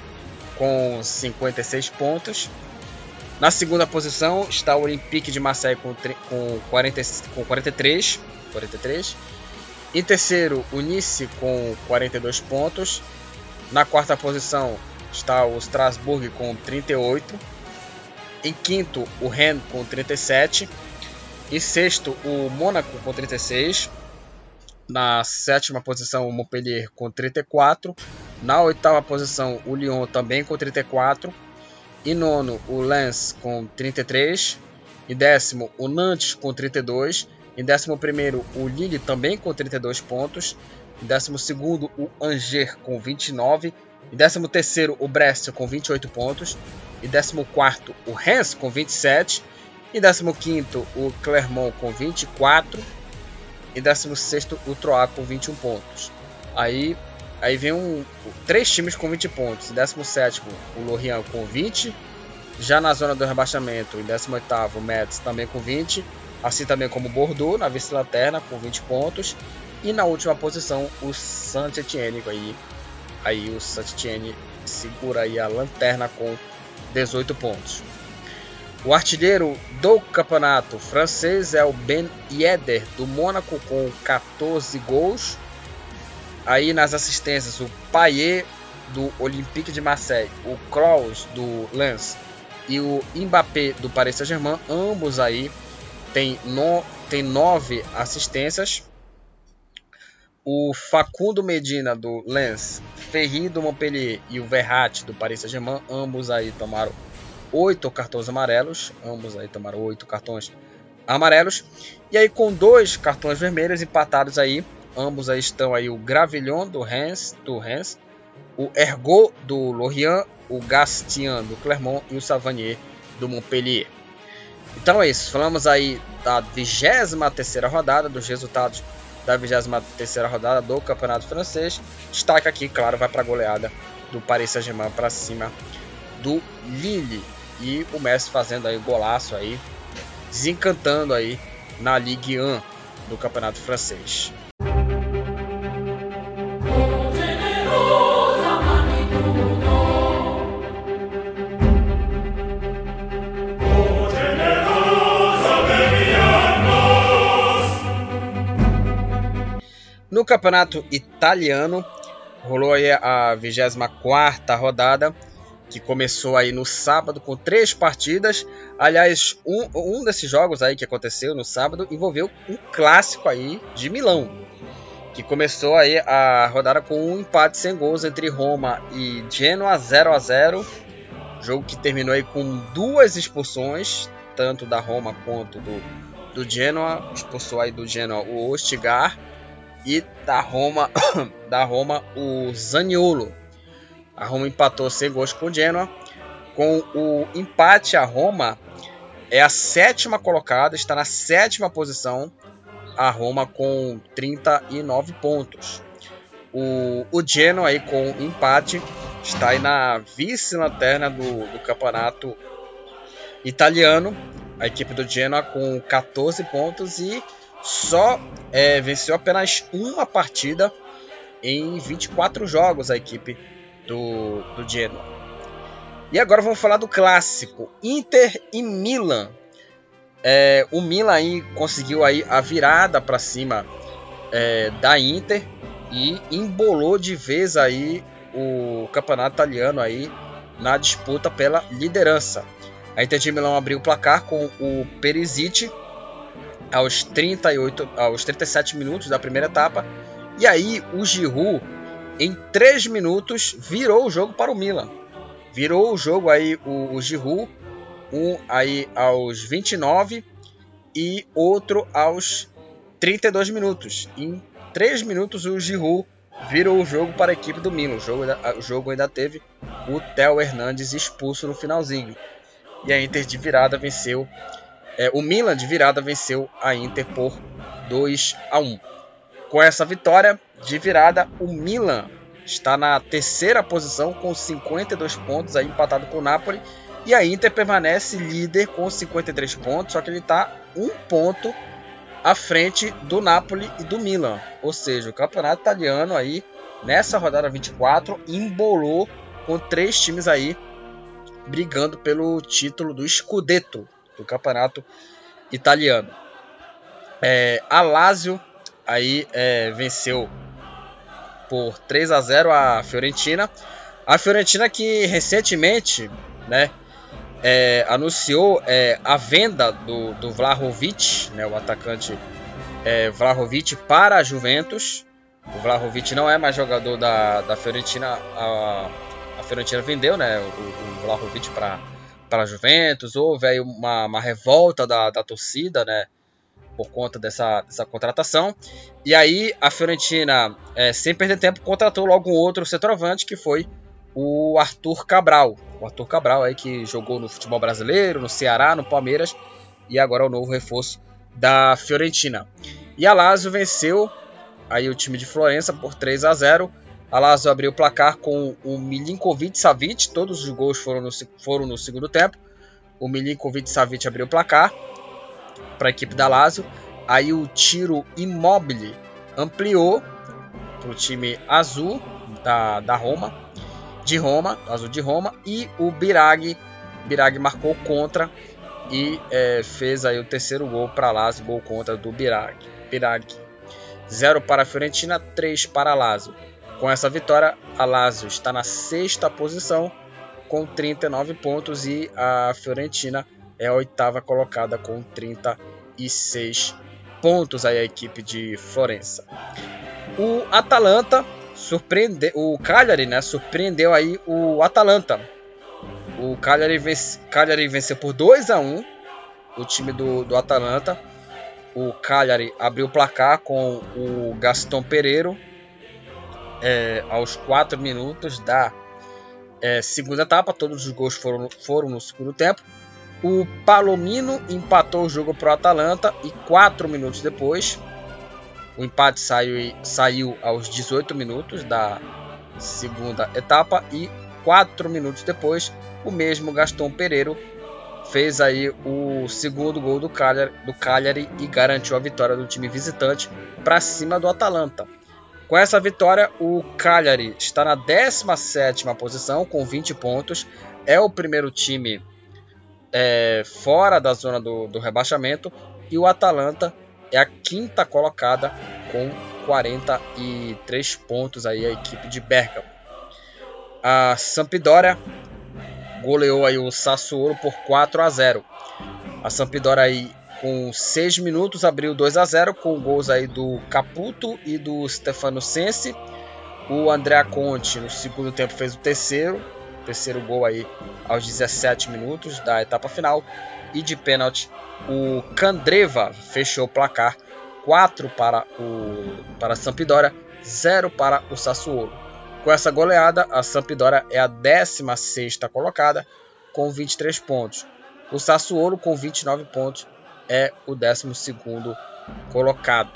S1: com 56 pontos. Na segunda posição está o Olympique de Marseille com, com, 40, com 43, 43. Em terceiro, o Nice com 42 pontos. Na quarta posição está o Strasbourg com 38. Em quinto, o Rennes com 37. Em sexto, o Mônaco com 36. Na sétima posição, o Montpellier com 34. Na oitava posição, o Lyon também com 34. Em nono, o Lens com 33. Em décimo, o Nantes com 32. Em décimo primeiro, o Lille também com 32 pontos. Em décimo segundo, o Angers com 29. Em décimo terceiro, o Brest com 28 pontos. Em décimo quarto, o Rennes com 27. Em décimo quinto, o Clermont com 24. Décimo sexto, o Troyes com 21 pontos. Aí Aí vem um, três times com 20 pontos. Em 17 o Lorient com 20. Já na zona do rebaixamento, em 18 o Metz também com 20. Assim também como o Bordeaux, na vice-lanterna, com 20 pontos. E na última posição, o Saint-Etienne. Aí, aí o Saint-Etienne segura aí a lanterna com 18 pontos. O artilheiro do campeonato francês é o Ben Yedder, do Mônaco, com 14 gols. Aí nas assistências, o Payet do Olympique de Marseille, o Kroos do Lens e o Mbappé do Paris Saint-Germain, ambos aí têm no, tem 9 assistências. O Facundo Medina do Lens, Ferri do Montpellier e o Verratti do Paris Saint-Germain, ambos aí tomaram 8 cartões amarelos, ambos aí tomaram 8 cartões amarelos. E aí com dois cartões vermelhos empatados aí, ambos aí estão aí o Gravillon do Rennes, do Rennes, o Ergot do Lorient, o Gastian do Clermont e o Savanier do Montpellier. Então é isso, falamos aí da 23 terceira rodada, dos resultados da 23 terceira rodada do Campeonato Francês. Destaque aqui, claro, vai para a goleada do Paris Saint-Germain para cima do Lille. E o Messi fazendo aí golaço aí, desencantando aí na Ligue 1 do Campeonato Francês. No campeonato italiano, rolou aí a 24 rodada, que começou aí no sábado com três partidas. Aliás, um, um desses jogos aí que aconteceu no sábado envolveu um clássico aí de Milão, que começou aí a rodada com um empate sem gols entre Roma e Genoa 0 a 0 jogo que terminou aí com duas expulsões, tanto da Roma quanto do, do Genoa. Expulsou aí do Genoa o Ostigar e da Roma, da Roma o Zaniolo. A Roma empatou sem gols com o Genoa. Com o empate, a Roma é a sétima colocada, está na sétima posição. A Roma com 39 pontos. O, o Genoa aí com empate está aí na vice-lanterna do, do campeonato italiano. A equipe do Genoa com 14 pontos e só é, venceu apenas uma partida em 24 jogos a equipe do, do Genoa. E agora vamos falar do clássico Inter e Milan. É, o Milan aí conseguiu aí a virada para cima é, da Inter e embolou de vez aí o campeonato italiano aí na disputa pela liderança. A Inter de Milão abriu o placar com o Perisic aos 38, aos 37 minutos da primeira etapa. E aí o Giroud em 3 minutos virou o jogo para o Milan. Virou o jogo aí o, o Giroud, um aí aos 29 e outro aos 32 minutos. Em 3 minutos o Giroud virou o jogo para a equipe do Milan. O jogo, o jogo ainda teve o Theo Hernandes expulso no finalzinho. E a Inter de virada venceu é, o Milan de virada venceu a Inter por 2 a 1. Com essa vitória de virada, o Milan está na terceira posição com 52 pontos, aí empatado com o Napoli. E a Inter permanece líder com 53 pontos, só que ele está um ponto à frente do Napoli e do Milan. Ou seja, o campeonato italiano aí, nessa rodada 24, embolou com três times aí brigando pelo título do Scudetto, do campeonato italiano. É, a Lazio aí é, venceu por 3 a 0 a Fiorentina. A Fiorentina que recentemente, né, é, anunciou é, a venda do, do Vlahovic, né, o atacante é, Vlahovic para a Juventus. O Vlahovic não é mais jogador da, da Fiorentina. A, a Fiorentina vendeu, né, o, o Vlahovic para a Juventus, houve aí uma, uma revolta da, da torcida, né? Por conta dessa, dessa contratação. E aí a Fiorentina, é, sem perder tempo, contratou logo um outro centroavante que foi o Arthur Cabral. O Arthur Cabral aí que jogou no futebol brasileiro, no Ceará, no Palmeiras e agora é o novo reforço da Fiorentina. E a Lazio venceu aí o time de Florença por 3 a 0 a Lazio abriu o placar com o Milinkovic Savic, todos os gols foram no, foram no segundo tempo. O Milinkovic Savic abriu o placar para a equipe da Lazio. Aí o tiro Immobile ampliou para o time azul da, da Roma, de Roma, azul de Roma, e o Birag, Birag marcou contra e é, fez aí o terceiro gol para Lazio, gol contra do Birag. Birag. 0 para a Fiorentina, 3 para a Lazio. Com essa vitória, a Lazio está na sexta posição com 39 pontos e a Fiorentina é a oitava colocada com 36 pontos aí a equipe de Florença. O Atalanta surpreendeu, o Cagliari, né, surpreendeu aí o Atalanta. O Cagliari, vence, Cagliari venceu por 2 a 1 o time do, do Atalanta. O Cagliari abriu o placar com o Gaston Pereiro é, aos 4 minutos da é, segunda etapa. Todos os gols foram, foram no segundo tempo. O Palomino empatou o jogo para o Atalanta e 4 minutos depois, o empate saiu, saiu aos 18 minutos da segunda etapa e 4 minutos depois, o mesmo Gaston Pereiro fez aí o segundo gol do Cagliari, do Cagliari e garantiu a vitória do time visitante para cima do Atalanta. Com essa vitória, o Cagliari está na 17ª posição com 20 pontos. É o primeiro time é, fora da zona do, do rebaixamento. E o Atalanta é a quinta colocada com 43 pontos aí a equipe de Bergamo. A Sampdoria goleou aí o Sassuolo por 4 a 0. A Sampdoria aí com 6 minutos abriu 2 a 0 com gols aí do Caputo e do Stefano Sensi. O Andrea Conte no segundo tempo fez o terceiro, terceiro gol aí aos 17 minutos da etapa final e de pênalti o Candreva fechou o placar 4 para o para a Sampdoria, 0 para o Sassuolo. Com essa goleada, a Sampdoria é a 16ª colocada com 23 pontos. O Sassuolo com 29 pontos é o 12º colocado.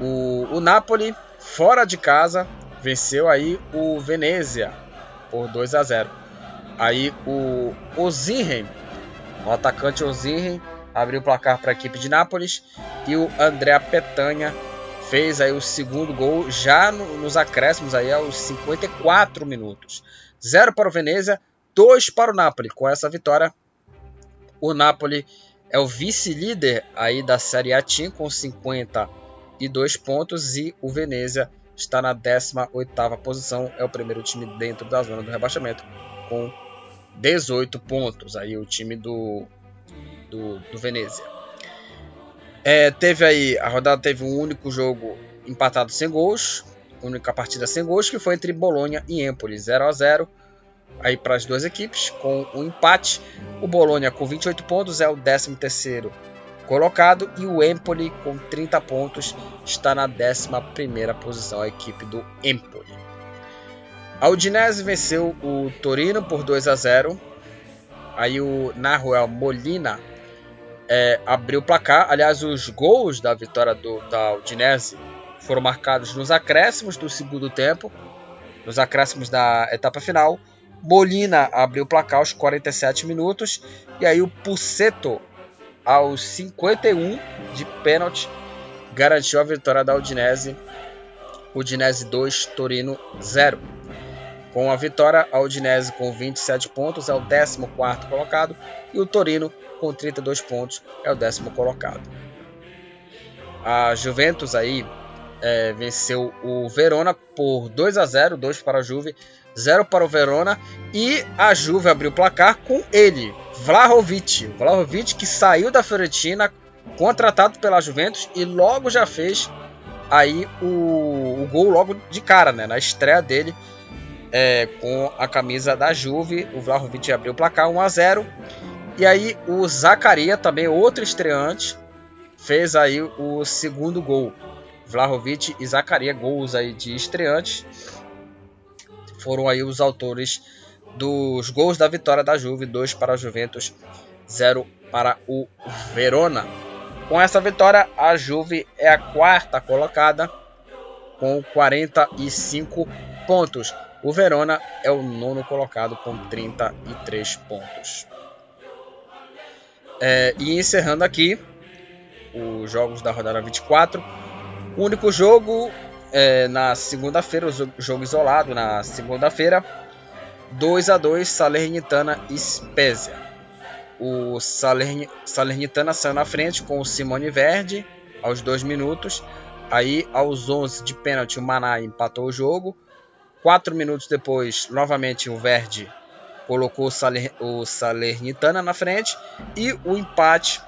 S1: O, o Napoli fora de casa venceu aí o Venezia por 2 a 0. Aí o Ozinhen, o atacante Ozinhen abriu o placar para a equipe de Nápoles e o André Petanha fez aí o segundo gol já no, nos acréscimos aí aos 54 minutos. 0 para o Venezia, 2 para o Napoli. Com essa vitória, o Napoli é o vice-líder aí da Série A Team com 52 pontos e o Venezia está na 18ª posição, é o primeiro time dentro da zona do rebaixamento com 18 pontos. Aí o time do do, do Venezia. É, teve aí, a rodada teve um único jogo empatado sem gols, única partida sem gols, que foi entre Bolonha e Empoli, 0 a 0 aí para as duas equipes, com um empate. O Bolonha com 28 pontos é o 13 terceiro colocado e o Empoli com 30 pontos está na 11 primeira posição, a equipe do Empoli. A Udinese venceu o Torino por 2 a 0. Aí o Nahuel Molina é, abriu o placar. Aliás, os gols da vitória do, da Udinese foram marcados nos acréscimos do segundo tempo, nos acréscimos da etapa final. Molina abriu o placar aos 47 minutos e aí o Puceto aos 51 de pênalti garantiu a vitória da Udinese. Udinese 2, Torino 0. Com a vitória, a Udinese com 27 pontos é o 14 colocado e o Torino com 32 pontos, é o décimo colocado. A Juventus aí é, venceu o Verona por 2 a 0, 2 para a Juve, 0 para o Verona e a Juve abriu o placar com ele, Vlahovic. Vlahovic que saiu da Fiorentina, contratado pela Juventus e logo já fez aí o, o gol logo de cara, né, na estreia dele é, com a camisa da Juve. O Vlahovic abriu o placar 1 a 0 e aí o Zacaria, também outro estreante, fez aí o segundo gol. Vlahovic e Zacaria, gols aí de estreantes, foram aí os autores dos gols da vitória da Juve, 2 para a Juventus, 0 para o Verona. Com essa vitória, a Juve é a quarta colocada com 45 pontos. O Verona é o nono colocado com 33 pontos. É, e encerrando aqui os jogos da rodada 24. O único jogo é, na segunda-feira, o jogo isolado na segunda-feira, 2 a 2 Salernitana e Spezia. O Salern, Salernitana saiu na frente com o Simone Verde aos 2 minutos. Aí, aos 11 de pênalti, o Maná empatou o jogo. 4 minutos depois, novamente o Verde colocou o, Saler, o Salernitana na frente e o empate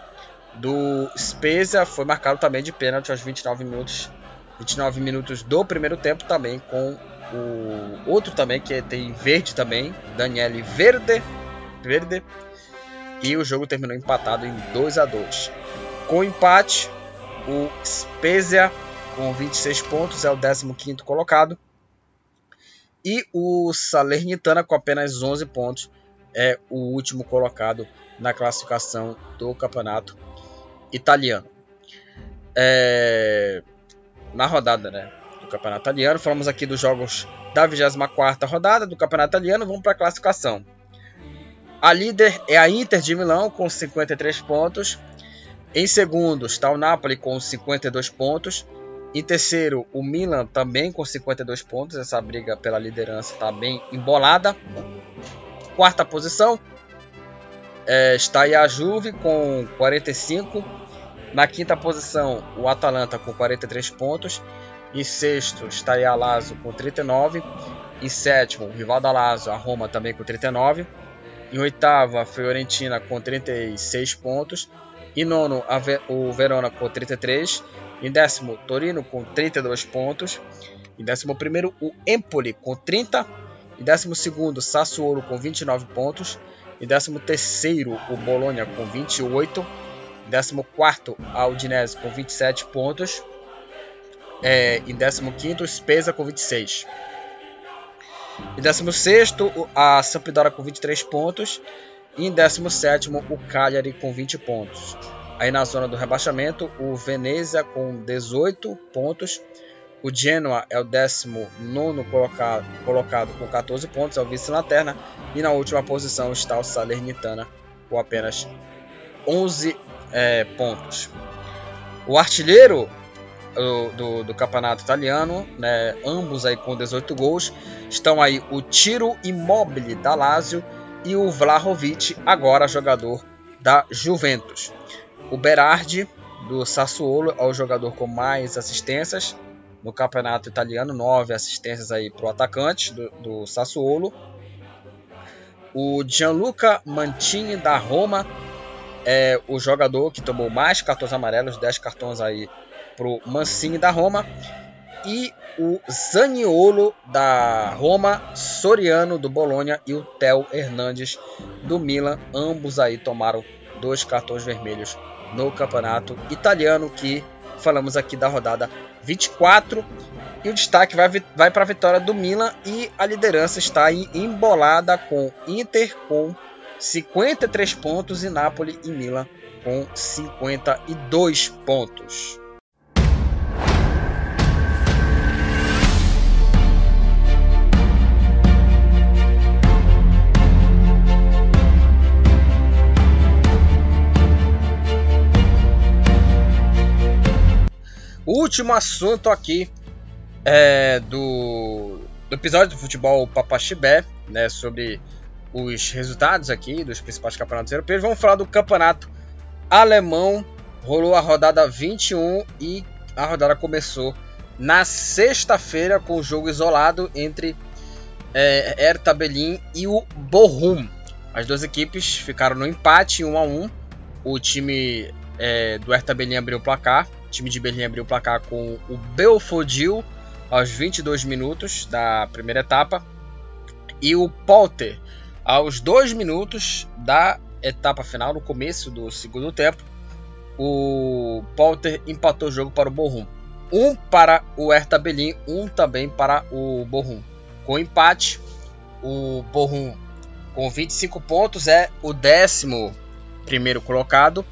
S1: do Spezia foi marcado também de pênalti aos 29 minutos, 29 minutos do primeiro tempo também com o outro também que tem verde também, Daniele Verde, Verde. E o jogo terminou empatado em 2 a 2. Com empate, o Spezia com 26 pontos é o 15º colocado. E o Salernitana com apenas 11 pontos é o último colocado na classificação do campeonato italiano. É... Na rodada né, do campeonato italiano, falamos aqui dos jogos da 24 rodada do campeonato italiano. Vamos para a classificação. A líder é a Inter de Milão com 53 pontos. Em segundo está o Napoli com 52 pontos. Em terceiro, o Milan também com 52 pontos. Essa briga pela liderança está bem embolada. Quarta posição é, está a Juve com 45. Na quinta posição, o Atalanta com 43 pontos. Em sexto, aí a Lazio com 39. Em sétimo, o rival da Lazio, a Roma, também com 39. Em oitavo, a Fiorentina com 36 pontos. Em nono, o Verona com 33. Em décimo, Torino com 32 pontos. Em décimo primeiro, o Empoli com 30. Em décimo segundo, Sassuolo com 29 pontos. Em décimo terceiro, o Bologna com 28. Em décimo quarto, a Udinese com 27 pontos. É, em décimo quinto, o Spezia com 26. Em 16 a Sampdoria com 23 pontos. E em 17 o Cagliari com 20 pontos. Aí na zona do rebaixamento, o Venezia com 18 pontos. O Genoa é o 19 colocado, colocado com 14 pontos, é o vice-lanterna. E na última posição está o Salernitana com apenas 11 é, pontos. O artilheiro do, do, do, campeonato italiano, né, ambos aí com 18 gols, estão aí o Tiro Immobile da Lazio e o Vlahovic, agora jogador da Juventus. O Berardi do Sassuolo é o jogador com mais assistências no campeonato italiano, nove assistências aí para o atacante do, do Sassuolo. O Gianluca Mantini da Roma é o jogador que tomou mais cartões amarelos, 10 cartões aí pro Mancini da Roma. E o Zaniolo da Roma, Soriano do Bolonha e o Theo Hernandes do Milan. Ambos aí tomaram dois cartões vermelhos no campeonato italiano que falamos aqui da rodada 24. E o destaque vai, vai para a vitória do Milan e a liderança está aí embolada com Inter com 53 pontos e Napoli e Milan com 52 pontos. Último assunto aqui é do, do episódio do futebol Papaxibé, né, sobre os resultados aqui dos principais campeonatos europeus. Vamos falar do campeonato alemão. Rolou a rodada 21 e a rodada começou na sexta-feira com o jogo isolado entre é, Hertha Berlin e o Bochum. As duas equipes ficaram no empate 1 a 1. O time é, do Hertha Berlin abriu o placar o time de Berlim abriu o placar com o Belfodil aos 22 minutos da primeira etapa e o Polter aos 2 minutos da etapa final, no começo do segundo tempo. O Polter empatou o jogo para o Bochum. Um para o Hertha Berlim, um também para o Bochum. Com empate, o Bochum com 25 pontos é o décimo primeiro colocado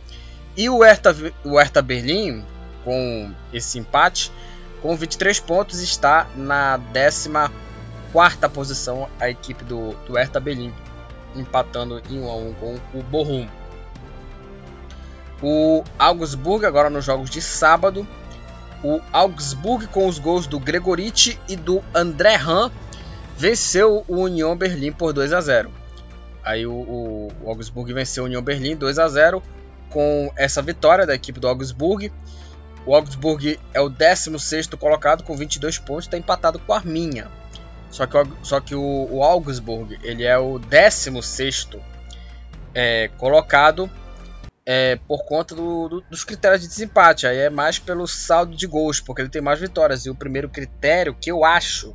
S1: e o Hertha, o Hertha Berlim com esse empate, com 23 pontos, está na 14 posição a equipe do, do Hertha Berlim, empatando em 1 a 1 com o Bochum. O Augsburg, agora nos jogos de sábado, o Augsburg com os gols do Gregoriti e do André Han venceu o Union Berlim por 2 a 0. Aí o, o, o Augsburg venceu o Union Berlim 2 a 0 com essa vitória da equipe do Augsburg. O Augsburg é o 16 colocado com 22 pontos, está empatado com a Arminha. Só que, só que o, o Augsburg ele é o 16 é, colocado é, por conta do, do, dos critérios de desempate. Aí é mais pelo saldo de gols, porque ele tem mais vitórias. E o primeiro critério que eu acho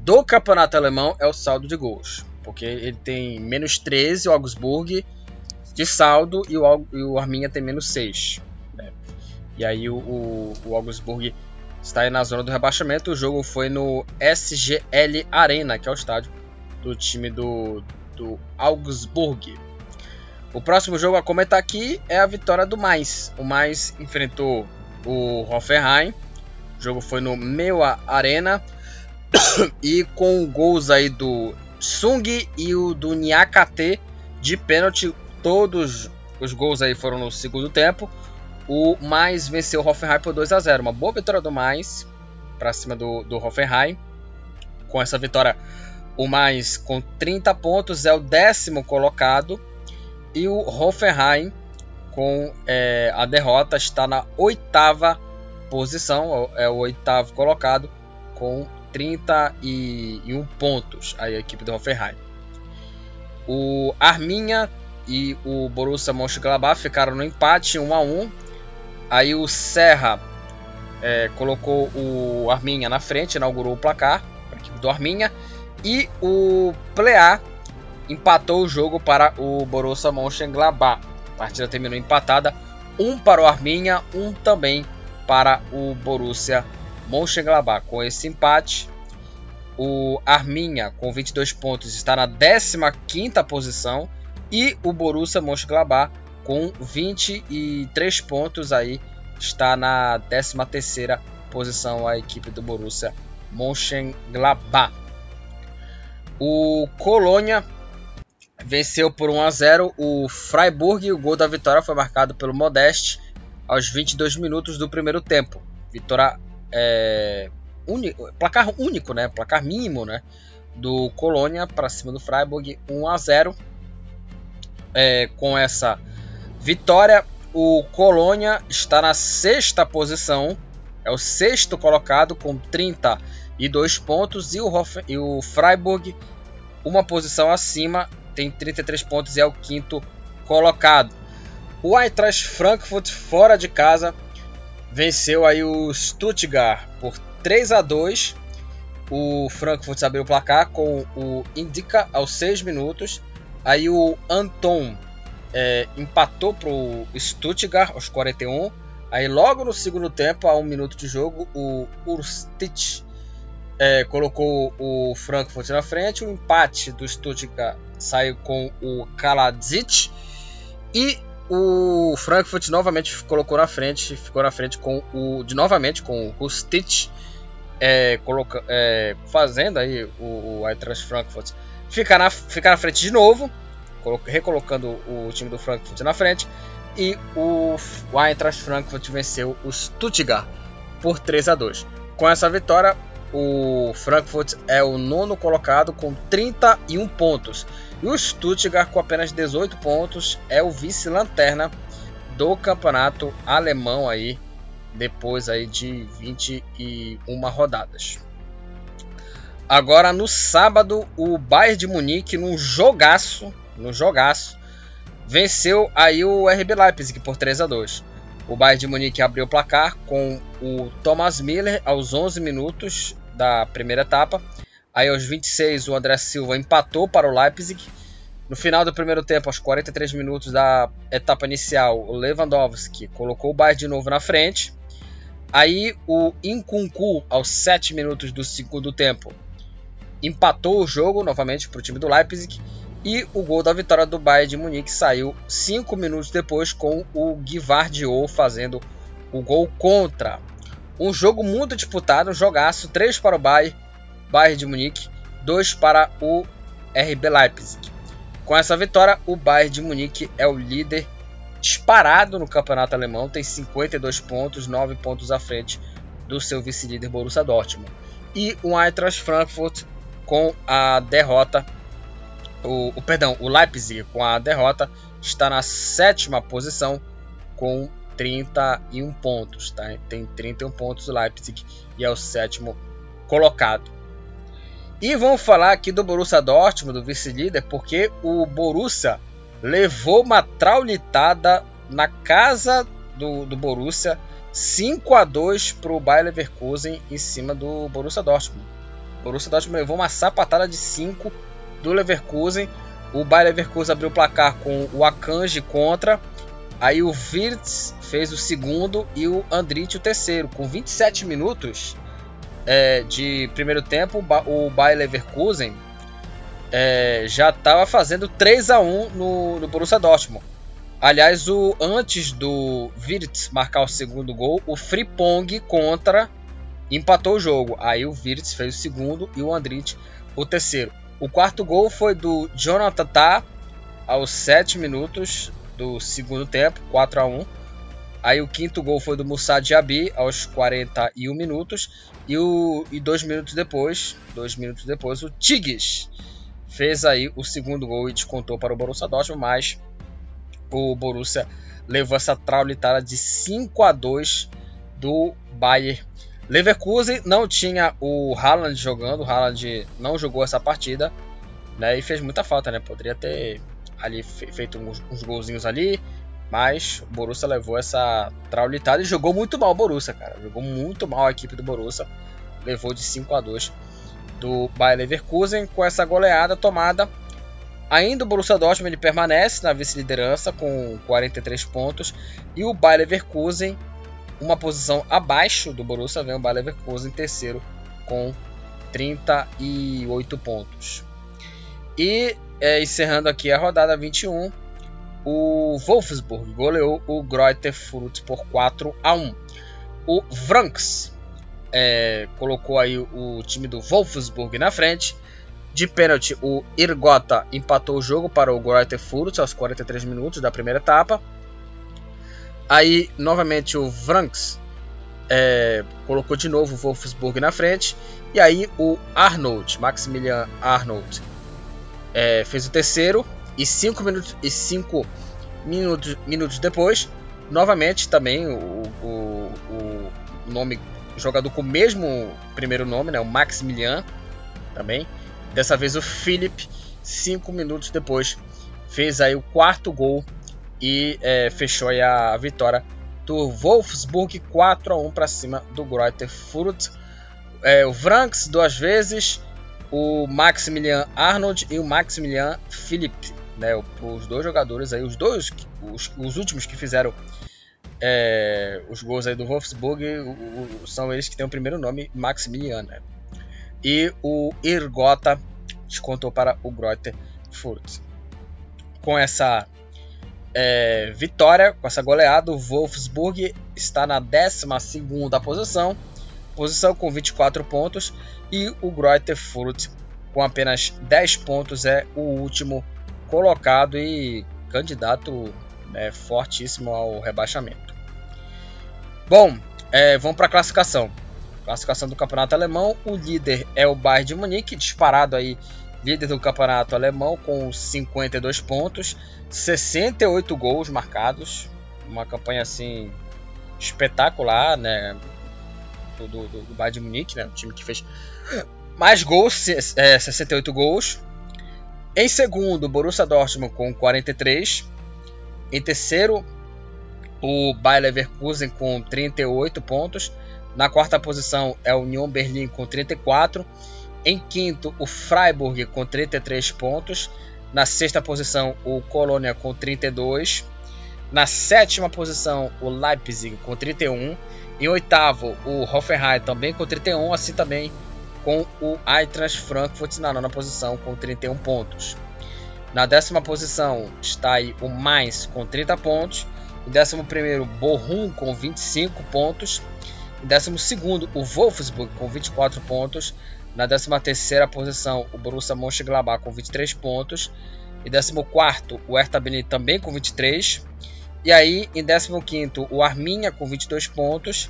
S1: do campeonato alemão é o saldo de gols. Porque ele tem menos 13, o Augsburg, de saldo, e o, e o Arminha tem menos 6. E aí o, o, o Augsburg está na zona do rebaixamento. O jogo foi no SGL Arena, que é o estádio do time do, do Augsburg. O próximo jogo a comentar aqui é a vitória do Mais. O Mais enfrentou o Hoffenheim. O jogo foi no Meua Arena. e com gols aí do Sung e o do Nyakate de pênalti. Todos os gols aí foram no segundo tempo. O Mais venceu o Hoffenheim por 2 a 0 Uma boa vitória do Mais para cima do, do Hoffenheim. Com essa vitória, o Mais com 30 pontos é o décimo colocado e o Hoffenheim, com é, a derrota, está na oitava posição, é o oitavo colocado, com 31 pontos. A equipe do Hoffenheim. O Arminha e o Borussia Mönchengladbach ficaram no empate 1 a 1. Aí o Serra é, colocou o Arminha na frente, inaugurou o placar para a equipe do Arminha. E o Plea empatou o jogo para o Borussia Mönchengladbach. A partida terminou empatada, um para o Arminia, um também para o Borussia Mönchengladbach. Com esse empate, o Arminia com 22 pontos está na 15ª posição e o Borussia Mönchengladbach com 23 pontos aí está na 13ª posição a equipe do Borussia Mönchengladbach. O Colônia venceu por 1 a 0 o Freiburg e o gol da vitória foi marcado pelo Modeste aos 22 minutos do primeiro tempo. Vitória é, placar único, né? Placar mínimo, né? Do Colônia para cima do Freiburg 1 a 0. É, com essa vitória, o Colônia está na sexta posição, é o sexto colocado com 32 pontos e o, Hoff, e o Freiburg uma posição acima tem 33 pontos e é o quinto colocado. O Eintracht Frankfurt fora de casa venceu aí o Stuttgart por 3 a 2. O Frankfurt abriu o placar com o Indica aos 6 minutos. Aí o Anton é, empatou para o Stuttgart aos 41. Aí logo no segundo tempo, a um minuto de jogo, o Urstich é, colocou o Frankfurt na frente. O empate do Stuttgart saiu com o Kaladzic. E o Frankfurt novamente colocou na frente, ficou na frente com o de novamente com o Stitch é, coloca, é, fazendo aí o, o Eintracht Frankfurt ficar na, ficar na frente de novo, recolocando o time do Frankfurt na frente e o, Eintracht Frankfurt venceu o Stuttgart por 3 a 2. Com essa vitória, o Frankfurt é o nono colocado com 31 pontos. E o Stuttgart, com apenas 18 pontos, é o vice-lanterna do campeonato alemão aí, depois aí de 21 rodadas. Agora no sábado, o Bayern de Munique num jogaço, no jogaço, venceu aí o RB Leipzig por 3 a 2. O Bayern de Munique abriu o placar com o Thomas Miller aos 11 minutos da primeira etapa. Aí aos 26 o André Silva empatou para o Leipzig. No final do primeiro tempo, aos 43 minutos da etapa inicial, o Lewandowski colocou o Bayern de novo na frente. Aí o Inkunku, aos 7 minutos do segundo tempo, empatou o jogo novamente para o time do Leipzig. E o gol da vitória do Bayern de Munique saiu 5 minutos depois com o Guivardio fazendo o gol contra. Um jogo muito disputado, um jogaço, 3 para o Bayern, Bayern de Munique, 2 para o RB Leipzig. Com essa vitória, o Bayern de Munique é o líder disparado no campeonato alemão, tem 52 pontos, 9 pontos à frente do seu vice-líder Borussia Dortmund. E o Eintracht Frankfurt com a derrota o, o, perdão, o Leipzig com a derrota está na sétima posição com 31 pontos, tá? Tem 31 pontos o Leipzig e é o sétimo colocado. E vamos falar aqui do Borussia Dortmund, do vice-líder, porque o Borussia levou uma traulitada na casa do, do Borussia 5 a 2 para o Bayer Leverkusen em cima do Borussia Dortmund. O Borussia Dortmund levou uma sapatada de 5 do Leverkusen. O Bayer Leverkusen abriu o placar com o Akanji contra. Aí o Wirtz fez o segundo e o Andrit o terceiro. Com 27 minutos é, de primeiro tempo, o Bayer Leverkusen é, já estava fazendo 3 a 1 no, no Borussia Dortmund. Aliás, o, antes do Wirtz marcar o segundo gol, o Fripong contra empatou o jogo. Aí o Wirtz fez o segundo e o Andrit o terceiro. O quarto gol foi do Jonathan Tah aos 7 minutos do segundo tempo, 4 a 1. Aí o quinto gol foi do Moussa Diaby aos 41 minutos e, o, e dois minutos depois, dois minutos depois, o Tigres fez aí o segundo gol e descontou para o Borussia Dortmund, mas o Borussia levou essa traulitada de 5 a 2 do Bayern. Leverkusen não tinha o Haaland jogando, o Haaland não jogou essa partida, né, e fez muita falta, né? Poderia ter ali feito uns, uns golzinhos ali, mas o Borussia levou essa traulitada e jogou muito mal o Borussia, cara. Jogou muito mal a equipe do Borussia. Levou de 5 a 2 do Bayer Leverkusen com essa goleada tomada. Ainda o Borussia Dortmund ele permanece na vice-liderança com 43 pontos e o Bayer Leverkusen uma posição abaixo do Borussia vem o Bayer Leverkusen em terceiro com 38 pontos. E é, encerrando aqui a rodada 21, o Wolfsburg goleou o Greuther por 4 a 1. O Franks é, colocou aí o time do Wolfsburg na frente. De pênalti, o Irgota empatou o jogo para o Greuther aos 43 minutos da primeira etapa. Aí, novamente, o Franks é, colocou de novo o Wolfsburg na frente. E aí, o Arnold, Maximilian Arnold, é, fez o terceiro e 5 minutos, e cinco minutos, minutos depois, novamente também o, o, o nome jogador com o mesmo primeiro nome, né, o Maximilian também. Dessa vez o Philip, 5 minutos depois, fez aí o quarto gol e é, fechou a vitória do Wolfsburg 4 a 1 para cima do Greuther Fürth. É, o Franks duas vezes, o Maximilian Arnold e o Maximilian Philipp, né? Os dois jogadores aí, os dois, os, os últimos que fizeram é, os gols aí do Wolfsburg o, o, são eles que têm o primeiro nome Maximilian, né? E o Irgota descontou para o Greuther Fürth. Com essa é, vitória, com essa goleada, o Wolfsburg está na 12 posição, posição com 24 pontos e o Greuther com apenas 10 pontos é o último colocado e candidato né, fortíssimo ao rebaixamento. Bom, é, vamos para a classificação. Classificação do campeonato alemão, o líder é o Bayern de Munique, disparado aí, líder do campeonato alemão com 52 pontos, 68 gols marcados, uma campanha assim espetacular, né? do, do, do Bayern de Munique, né? O time que fez mais gols, é, 68 gols. Em segundo, Borussia Dortmund com 43. Em terceiro, o Bayer Leverkusen com 38 pontos. Na quarta posição é o Union Berlin com 34. Em quinto, o Freiburg com 33 pontos. Na sexta posição, o Colônia com 32. Na sétima posição, o Leipzig com 31. Em oitavo, o Hoffenheim também com 31, assim também com o Eintracht Frankfurt na nona posição com 31 pontos. Na décima posição está aí o Mainz com 30 pontos. Em décimo primeiro, Bochum com 25 pontos. Em décimo segundo, o Wolfsburg com 24 pontos. Na décima terceira posição, o Borussia Mönchengladbach com 23 pontos. Em décimo quarto, o Hertha Berlin também com 23 e aí, em 15 o Arminha com 22 pontos.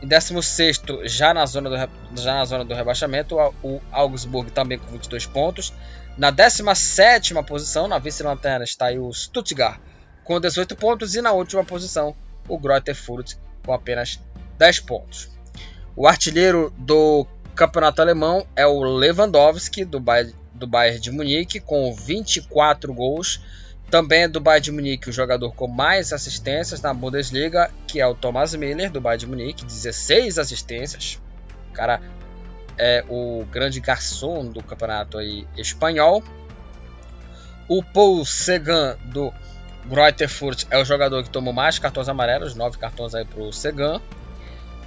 S1: Em 16 já na zona do, já na zona do rebaixamento, o Augsburg também com 22 pontos. Na 17 posição, na vice-lanterna, está aí o Stuttgart com 18 pontos. E na última posição, o Greuther Fürth com apenas 10 pontos. O artilheiro do campeonato alemão é o Lewandowski, do Bayern, do Bayern de Munique, com 24 gols Também é do Bayern de Munique o jogador com mais assistências na Bundesliga, que é o Thomas Miller, do Bayern de Munique, 16 assistências. O cara é o grande garçom do campeonato aí espanhol. O Paul Segan, do Greuther Fürth, é o jogador que tomou mais cartões amarelos, 9 cartões aí para o Segan.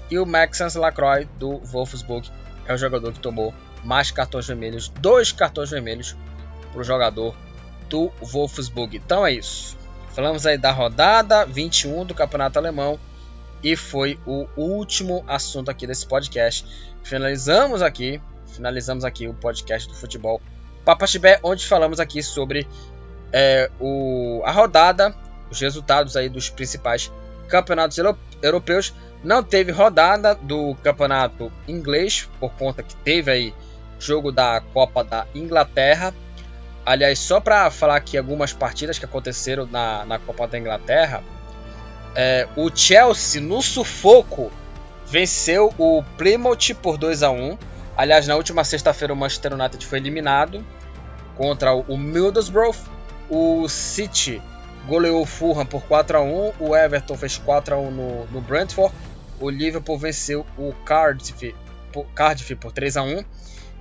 S1: E o Maxence Lacroix, do Wolfsburg, é o jogador que tomou mais cartões vermelhos, dois cartões vermelhos para o jogador do Wolfsburg. Então é isso. Falamos aí da rodada 21 do Campeonato Alemão e foi o último assunto aqui desse podcast. Finalizamos aqui, finalizamos aqui o podcast do futebol Papachibé, onde falamos aqui sobre é, o, a rodada, os resultados aí dos principais campeonatos europeus. Não teve rodada do campeonato inglês por conta que teve aí jogo da Copa da Inglaterra Aliás, só para falar aqui algumas partidas que aconteceram na, na Copa da Inglaterra, é, o Chelsea no sufoco venceu o Plymouth por 2 a 1 Aliás, na última sexta-feira o Manchester United foi eliminado contra o Middlesbrough. O City goleou o Fulham por 4 a 1 O Everton fez 4 a 1 no, no Brentford. O Liverpool venceu o Cardiff por, Cardiff por 3 a 1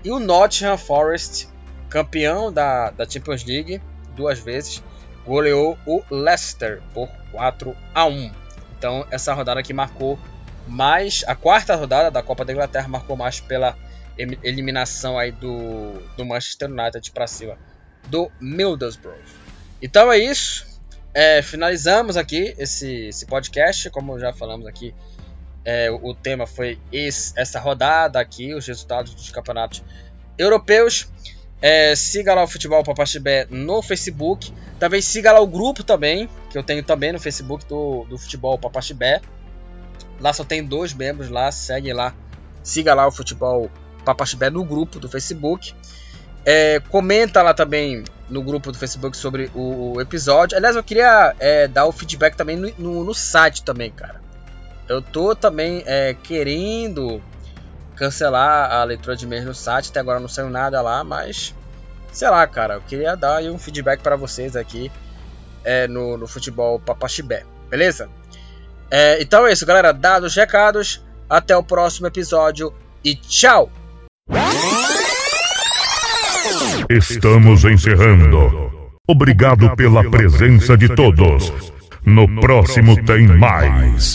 S1: E o Nottingham Forest campeão da, da Champions League duas vezes, goleou o Leicester por 4 a 1. Então essa rodada aqui marcou mais a quarta rodada da Copa da Inglaterra marcou mais pela eliminação aí do, do Manchester United para cima do Middlesbrough. Então é isso. É, finalizamos aqui esse, esse podcast, como já falamos aqui. É, o tema foi esse, essa rodada aqui, os resultados dos campeonatos europeus. É, siga lá o Futebol Papaxibé no Facebook. Também siga lá o grupo também, que eu tenho também no Facebook do, do Futebol Papaxibé. Lá só tem dois membros lá, segue lá. Siga lá o Futebol Papaxibé no grupo do Facebook. É, comenta lá também no grupo do Facebook sobre o, o episódio. Aliás, eu queria é, dar o feedback também no, no, no, site também, cara. Eu tô também é, querendo cancelar a leitura de e-mails no site. Até agora não saiu nada lá, mas sei lá, cara. Eu queria dar um feedback para vocês aqui é, no, no futebol Papaxibé, beleza? É, então é isso, galera. Dados, recados. Até o próximo episódio e tchau!
S2: Estamos encerrando. Obrigado pela presença de todos. No próximo tem mais.